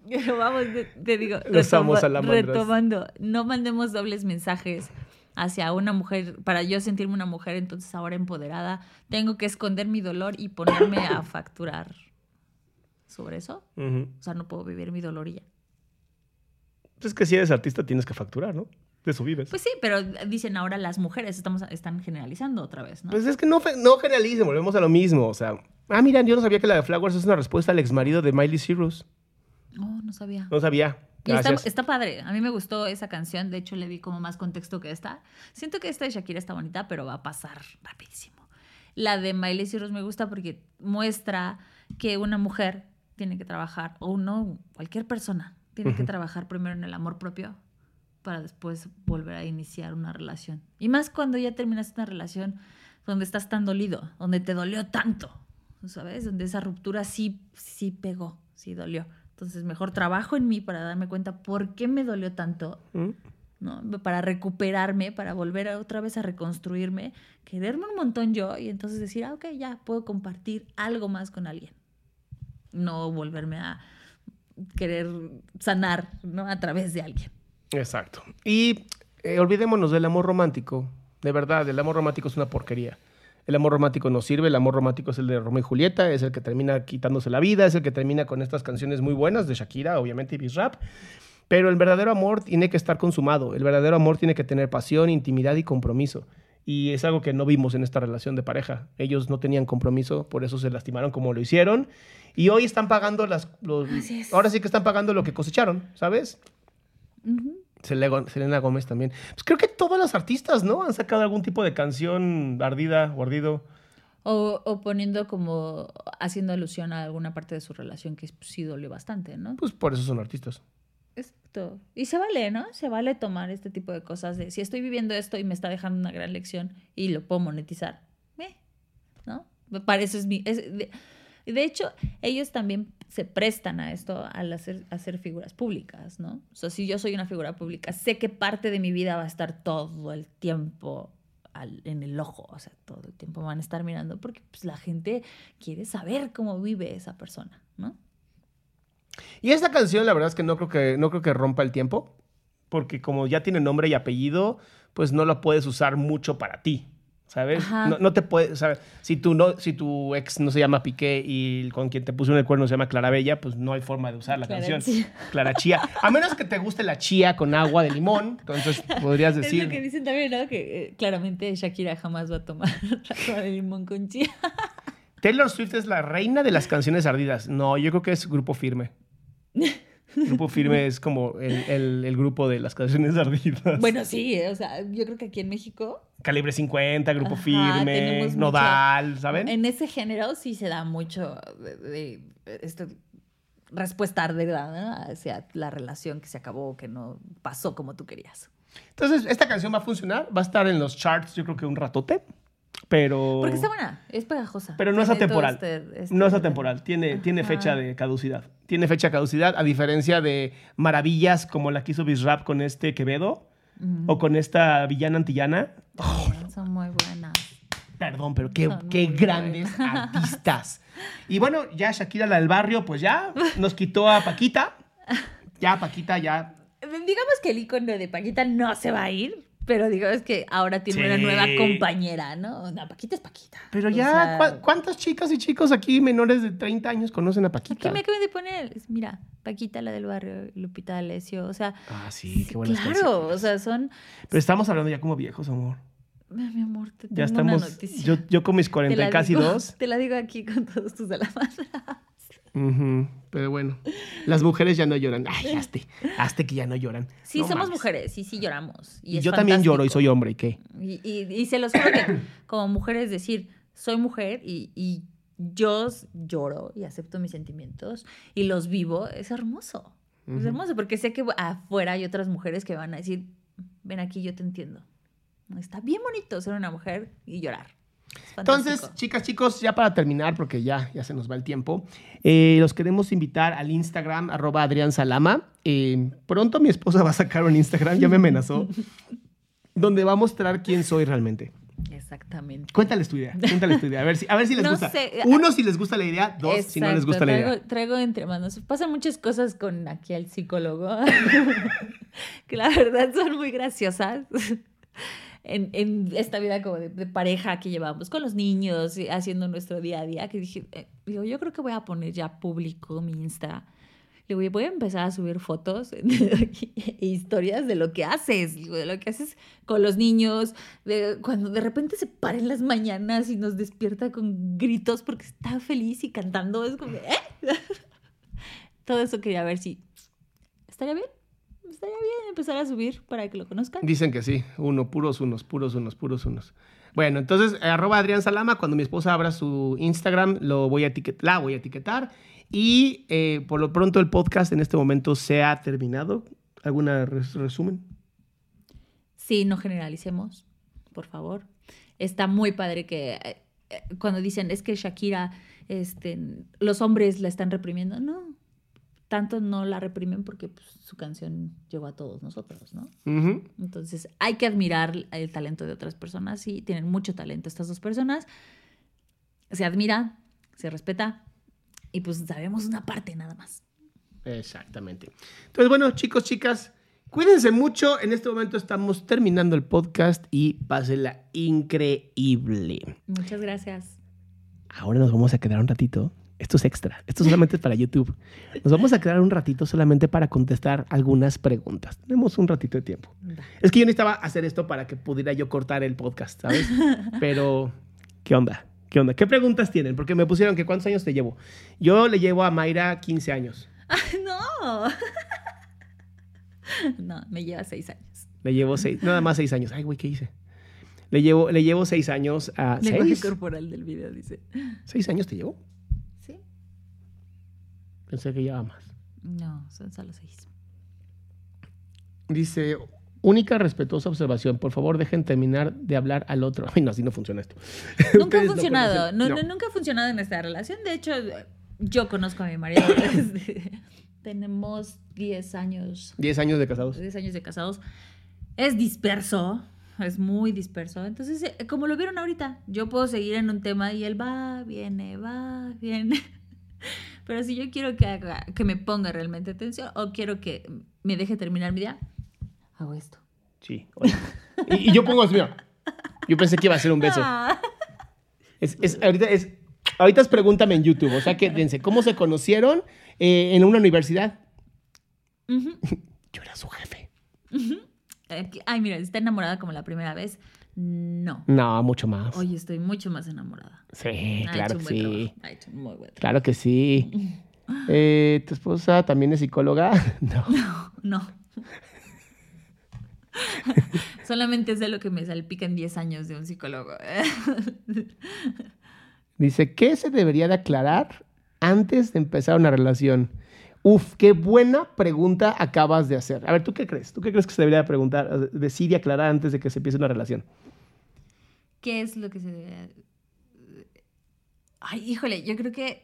Pero vamos, te, digo, retoma- salamandras. retomando, no mandemos dobles mensajes hacia una mujer, para yo sentirme una mujer entonces ahora empoderada, tengo que esconder mi dolor y ponerme a facturar sobre eso. O sea, no puedo vivir mi dolor y ya. Es que si eres artista tienes que facturar, ¿no? De eso vives. Pues sí, pero dicen ahora las mujeres, estamos, están generalizando otra vez, ¿no? Pues es que no, no generalicen, volvemos a lo mismo. O sea, ah, mira, yo no sabía que la de Flowers es una respuesta al exmarido de Miley Cyrus. Oh, no sabía. No sabía. Y está, está padre. A mí me gustó esa canción. De hecho, le vi como más contexto que esta. Siento que esta de Shakira está bonita, pero va a pasar rapidísimo. La de Miley Cyrus me gusta porque muestra que una mujer tiene que trabajar, o no, cualquier persona, tiene que trabajar primero en el amor propio para después volver a iniciar una relación. Y más cuando ya terminaste una relación donde estás tan dolido, donde te dolió tanto, ¿sabes? Donde esa ruptura sí, sí pegó, sí dolió. Entonces, mejor trabajo en mí para darme cuenta por qué me dolió tanto, ¿Mm? ¿no? Para recuperarme, para volver otra vez a reconstruirme, quererme un montón yo y entonces decir, ah, ok, ya puedo compartir algo más con alguien. No volverme a querer sanar, ¿no? A través de alguien. Exacto. Y eh, olvidémonos del amor romántico. De verdad, el amor romántico es una porquería. El amor romántico no sirve, el amor romántico es el de Romeo y Julieta, es el que termina quitándose la vida, es el que termina con estas canciones muy buenas de Shakira, obviamente, y Bizrap. Pero el verdadero amor tiene que estar consumado, el verdadero amor tiene que tener pasión, intimidad y compromiso. Y es algo que no vimos en esta relación de pareja. Ellos no tenían compromiso, por eso se lastimaron como lo hicieron. Y hoy están pagando las... los- ahora sí que están pagando lo que cosecharon, ¿sabes? Selena Selena Gómez también. Pues creo que todos los artistas, ¿no? Han sacado algún tipo de canción ardida o ardido. O, o poniendo como, haciendo alusión a alguna parte de su relación que sí dolió bastante, ¿no? Pues por eso son artistas. Exacto. Y se vale, ¿no? Se vale tomar este tipo de cosas de si estoy viviendo esto y me está dejando una gran lección y lo puedo monetizar. Eh, ¿No? Para eso es mi... es- de, de hecho, ellos también se prestan a esto al hacer, hacer figuras públicas, ¿no? O sea, si yo soy una figura pública, sé que parte de mi vida va a estar todo el tiempo al- en el ojo, o sea, todo el tiempo van a estar mirando porque pues, la gente quiere saber cómo vive esa persona, ¿no? Y esta canción, la verdad es que no creo que, no creo que rompa el tiempo. Porque como ya tiene nombre y apellido, pues no la puedes usar mucho para ti. ¿Sabes? No, no te puedes, sea, si tu, no, si tu ex no se llama Piqué y con quien te pusieron el cuerno se llama Clara Bella, pues no hay forma de usar la Clara canción. Chía. Clara Chía. A menos que te guste la chía con agua de limón, entonces podrías Es decir... lo que dicen también, ¿no? Que eh, claramente Shakira jamás va a tomar [laughs] agua de limón con chía. Taylor Swift es la reina de las canciones ardidas. No, yo creo que es Grupo Firme. Grupo Firme es como el, el- el grupo de las canciones ardidas. Bueno, sí, o sea, yo creo que aquí en México, Calibre 50, Grupo Ajá, Firme, tenemos mucho- Nodal, ¿saben? en ese género sí se da mucho de, de- esto, respuesta ardida ¿no? hacia la relación que se acabó, que no pasó como tú querías. Entonces, esta canción va a funcionar, va a estar en los charts yo creo que un ratote, pero... Porque está buena, es pegajosa. Pero no es Tiene atemporal. este- este- No es atemporal, tiene, tiene fecha de caducidad. Tiene fecha de caducidad, a diferencia de maravillas como la que hizo Bizrap con este Quevedo o con esta villana antillana. Son muy buenas. Perdón, pero qué, Son qué grandes artistas. Y bueno, ya Shakira, la del barrio, pues ya nos quitó a Paquita. Ya Paquita, ya. Digamos que el icono de Paquita no se va a ir, pero digamos que ahora tiene una nueva compañera, ¿no? No, Paquita es Paquita. Pero O ya, sea, ¿cuá- ¿cuántas chicas y chicos aquí menores de 30 años conocen a Aquí Paquita? me acaban de poner, es- mira, Paquita, la del barrio, Lupita D'Alessio, o sea... Ah, sí, qué buenas canciones. Claro, o sea, son... Pero estamos hablando ya como viejos, amor. Mi amor, te tengo Ya una estamos. noticia. Yo, yo con mis Te 40 la y casi digo- dos. Te la digo aquí con todos tus salamandras. [laughs] Ujú, Pero bueno, las mujeres ya no lloran. Ay, hazte, hazte que ya no lloran. Sí, No somos mames. mujeres, y sí lloramos. Y yo también lloro y soy hombre, ¿y qué? Y, y- y se los juro que como mujeres decir, soy mujer y, y yo lloro y acepto mis sentimientos y los vivo, es hermoso. Es hermoso porque sé que afuera hay otras mujeres que van a decir, ven aquí, yo te entiendo. Está bien bonito ser una mujer y llorar. Entonces, chicas, chicos, ya para terminar, porque ya, ya se nos va el tiempo, eh, los queremos invitar al Instagram, arroba Adrián Salama. Eh, pronto mi esposa va a sacar un Instagram, ya me amenazó, [laughs] donde va a mostrar quién soy realmente. Exactamente. Cuéntales tu idea, cuéntales tu idea, a ver si, a ver si les gusta. Uno, si les gusta la idea, dos, si no les gusta la idea. Traigo entre manos. Pasan muchas cosas con aquí el psicólogo, [laughs] que la verdad son muy graciosas en, esta vida como de, pareja que llevamos con los niños, haciendo nuestro día a día, que dije, eh, digo, yo creo que voy a poner ya público mi Insta. Le voy, voy a empezar a subir fotos [laughs] e historias de lo que haces, de lo que haces con los niños, de cuando de repente se para en las mañanas y nos despierta con gritos porque está feliz y cantando, es como, ¿eh? [laughs] Todo eso quería ver si estaría bien estaría bien empezar a subir para que lo conozcan. Dicen que sí, uno, puros unos, puros unos, puros unos. Bueno, entonces, eh, arroba Adrián Salama, cuando mi esposa abra su Instagram, lo voy a la voy a etiquetar. Y eh, por lo pronto el podcast en este momento se ha terminado. ¿Alguna resumen? Sí, no generalicemos, por favor. Está muy padre que eh, cuando dicen es que Shakira, este, los hombres la están reprimiendo. No, tanto no la reprimen porque pues, su canción llegó a todos nosotros, ¿no? Entonces hay que admirar el talento de otras personas y tienen mucho talento estas dos personas. Se admira, se respeta y pues sabemos una parte nada más. Exactamente. Entonces, bueno, chicos, chicas, cuídense mucho. En este momento estamos terminando el podcast y pásenla increíble. Muchas gracias. Ahora nos vamos a quedar un ratito esto es extra, esto solamente es para YouTube. Nos vamos a quedar un ratito solamente para contestar algunas preguntas. Tenemos un ratito de tiempo. Es que yo necesitaba hacer esto para que pudiera yo cortar el podcast, ¿sabes? [laughs] Pero, ¿qué onda? ¿Qué onda? ¿Qué preguntas tienen? Porque me pusieron que cuántos años te llevo. Yo le llevo a Mayra 15 años. no. [laughs] no, me lleva 6 años. Le llevo 6, nada más 6 años. Ay, güey, ¿qué hice? Le llevo, le llevo 6 años a... Lenguaje corporal del video, dice. ¿6 años te llevo? Pensé que llevaba más. No, son solo seis. Dice, única respetuosa observación. Por favor, dejen terminar de hablar al otro. [laughs] Ay, no, así no funciona esto. Nunca ha [laughs] funcionado. No, nunca ha funcionado en esta relación. De hecho, yo conozco a mi marido. [coughs] [laughs] Tenemos 10 años. 10 años de casados. 10 años de casados. Es disperso. Es muy disperso. Entonces, eh, como lo vieron ahorita, yo puedo seguir en un tema y él va, viene, va, viene. Pero si yo quiero que, haga, que me ponga realmente atención o quiero que me deje terminar mi día, hago esto. Sí. Y, yo pongo mira. Yo pensé que iba a ser un beso. Ah. Es, es, ahorita, es, ahorita es pregúntame en YouTube. O sea, que dense, ¿cómo se conocieron eh, en una universidad? [laughs] Yo era su jefe. Ay, mira, está enamorada como la primera vez. No. No, mucho más. Oye, estoy mucho más enamorada. Sí, claro que sí. muy Claro que sí. Eh, ¿Tu esposa también es psicóloga? [laughs] No. No, no. [laughs] Solamente sé lo que me salpica en 10 años de un psicólogo. [laughs] Dice, ¿qué se debería de aclarar antes de empezar una relación? Uf, qué buena pregunta acabas de hacer. A ver, ¿tú qué crees? ¿Tú qué crees que se debería preguntar, decir y aclarar antes de que se empiece una relación? ¿Qué es lo que se debe... Ay, híjole, yo creo que...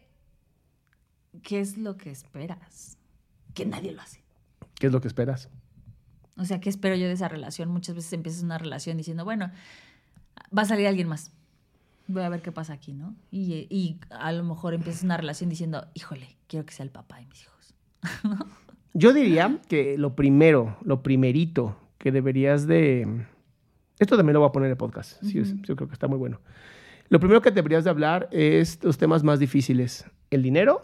¿Qué es lo que esperas? Que nadie lo hace. ¿Qué es lo que esperas? O sea, ¿qué espero yo de esa relación? Muchas veces empiezas una relación diciendo, bueno, va a salir alguien más. Voy a ver qué pasa aquí, ¿no? Y, y a lo mejor empiezas una relación diciendo, híjole, quiero que sea el papá de mis hijos. [laughs] yo diría que lo primero, lo primerito que deberías de esto también lo voy a poner en el podcast. sí, yo creo que está muy bueno. Lo primero que deberías de hablar es los temas más difíciles. El dinero,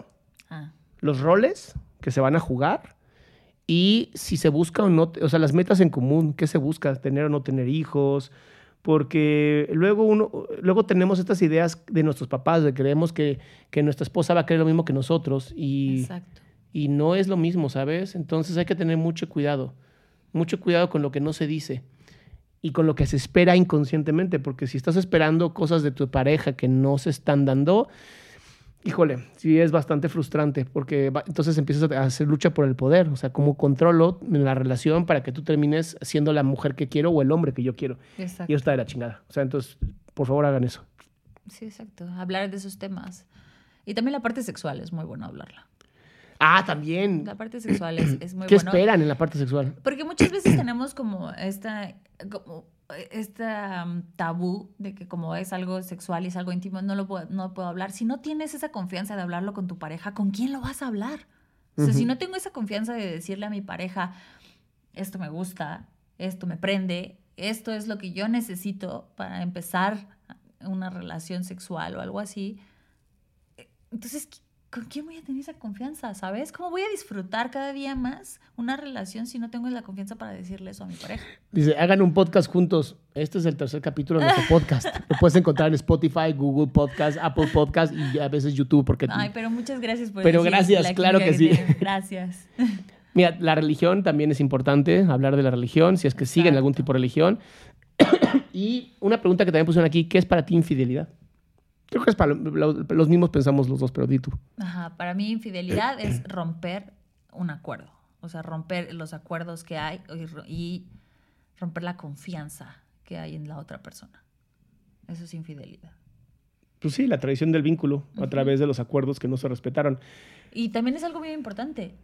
ah. los roles que se van a jugar y si se busca o no, o sea, las metas en común, qué se busca, tener o no tener hijos, porque luego uno, luego tenemos estas ideas de nuestros papás, de creemos que, que nuestra esposa va a querer lo mismo que nosotros y, y no es lo mismo, ¿sabes? Entonces hay que tener mucho cuidado, mucho cuidado con lo que no se dice y con lo que se espera inconscientemente, porque si estás esperando cosas de tu pareja que no se están dando, Híjole, sí es bastante frustrante porque va- entonces empiezas a hacer lucha por el poder, o sea, cómo controlo la relación para que tú termines siendo la mujer que quiero o el hombre que yo quiero. Exacto. Y eso está de la chingada. O sea, entonces, por favor, hagan eso. Sí, exacto. Hablar de esos temas. Y también la parte sexual es muy bueno hablarla. Ah, también. La parte sexual es, es muy ¿Qué bueno. esperan en la parte sexual? Porque muchas veces tenemos como esta, como esta um, tabú de que como es algo sexual y es algo íntimo, no lo puedo, no puedo hablar. Si no tienes esa confianza de hablarlo con tu pareja, ¿con quién lo vas a hablar? O sea, si no tengo esa confianza de decirle a mi pareja, esto me gusta, esto me prende, esto es lo que yo necesito para empezar una relación sexual o algo así, entonces, ¿qui- ¿con quién voy a tener esa confianza? ¿Sabes? ¿Cómo voy a disfrutar cada día más una relación si no tengo la confianza para decirle eso a mi pareja? Dice, hagan un podcast juntos. Este es el tercer capítulo de nuestro [laughs] podcast. Lo puedes encontrar en Spotify, Google Podcast, Apple Podcast y a veces YouTube. Porque, Ay, pero muchas gracias por Pero decir gracias, la claro que sí. Gracias. [laughs] mira, la religión también es importante, hablar de la religión, si es que siguen algún tipo de religión. [coughs] y una pregunta que también pusieron aquí, ¿qué es para ti infidelidad? Creo que es para lo- lo- los mismos pensamos los dos, pero di tú. Ajá, para mí infidelidad es romper un acuerdo. O sea, romper los acuerdos que hay y ro- y romper la confianza que hay en la otra persona. Eso es infidelidad. Pues sí, la tradición del vínculo a través de los acuerdos que no se respetaron. Y también es algo muy importante,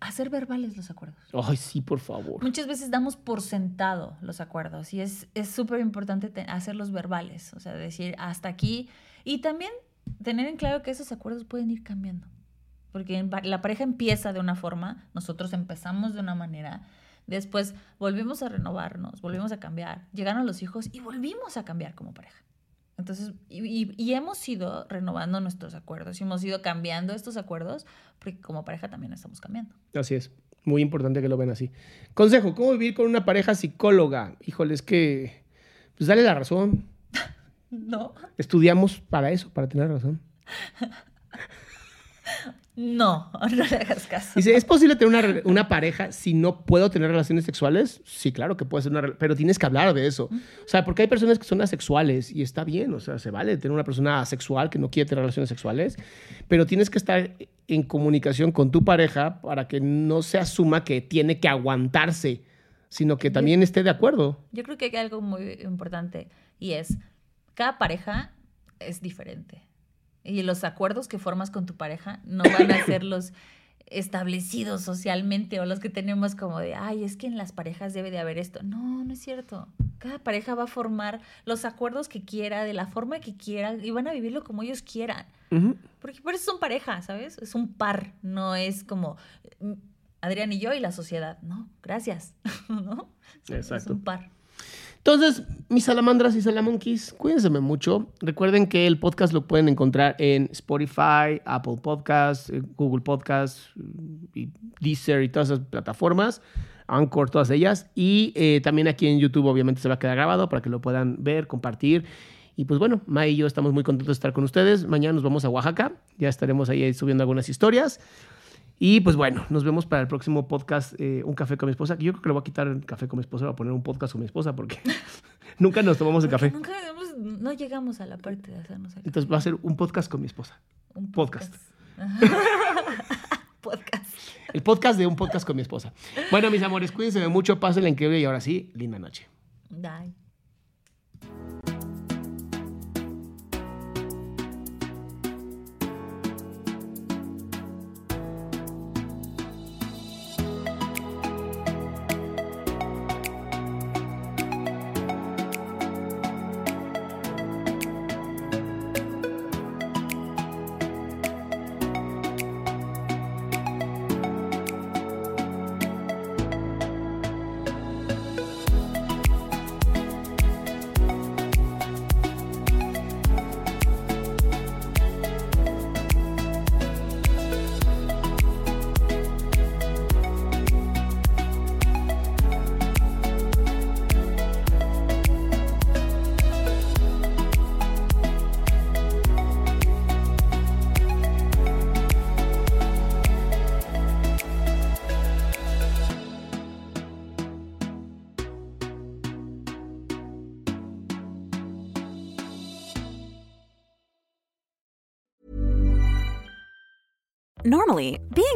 hacer verbales los acuerdos. Ay, sí, por favor. Muchas veces damos por sentado los acuerdos y es es súper importante te- hacerlos verbales, o sea, decir hasta aquí y también tener en claro que esos acuerdos pueden ir cambiando, porque la pareja empieza de una forma, nosotros empezamos de una manera, después volvimos a renovarnos, volvimos a cambiar, llegaron los hijos y volvimos a cambiar como pareja. Entonces, y, y- y hemos ido renovando nuestros acuerdos y hemos ido cambiando estos acuerdos porque como pareja también estamos cambiando. Así es. Muy importante que lo ven así. Consejo, ¿cómo vivir con una pareja psicóloga? Híjole, es que... Pues dale la razón. [laughs] ¿No? Estudiamos para eso, para tener razón. [laughs] No, [laughs] no le hagas caso. Dice, ¿es posible tener una, re- una pareja si no puedo tener relaciones sexuales? Sí, claro que puede ser una... Pero tienes que hablar de eso. O sea, porque hay personas que son asexuales y está bien, o sea, se vale tener una persona asexual que no quiere tener relaciones sexuales, pero tienes que estar en comunicación con tu pareja para que no se asuma que tiene que aguantarse, sino que también esté de acuerdo. Yo creo que hay algo muy importante y es, cada pareja es diferente. Y los acuerdos que formas con tu pareja no van a ser [coughs] los establecidos socialmente o los que tenemos como de, ay, es que en las parejas debe de haber esto. No, no es cierto. Cada pareja va a formar los acuerdos que quiera, de la forma que quiera, y van a vivirlo como ellos quieran. Ujú. Porque por eso son pareja, ¿sabes? Es un par, no es como mm, Adrián y yo y la sociedad. No, gracias. [laughs] ¿No? Es Exacto. un par. Entonces, mis salamandras y salamonquis, cuídense mucho. Recuerden que el podcast lo pueden encontrar en Spotify, Apple Podcasts, eh, Google Podcasts, Deezer y todas esas plataformas. Anchor, todas ellas. Y eh, también aquí en YouTube, obviamente, se va a quedar grabado para que lo puedan ver, compartir. Y pues bueno, May y yo estamos muy contentos de estar con ustedes. Mañana nos vamos a Oaxaca. Ya estaremos ahí subiendo algunas historias. Y pues bueno, nos vemos para el próximo podcast, eh, Un Café con mi esposa. Yo creo que le voy a quitar el café con mi esposa, voy a poner un podcast con mi esposa porque [laughs] nunca nos tomamos el café. Nunca hemos- no llegamos a la parte de hacernos el Entonces va a ser un podcast con mi esposa. un podcast. [laughs] podcast. El podcast de un podcast con mi esposa. Bueno, mis amores, cuídense mucho, pásenla increíble y ahora sí, linda noche. Bye.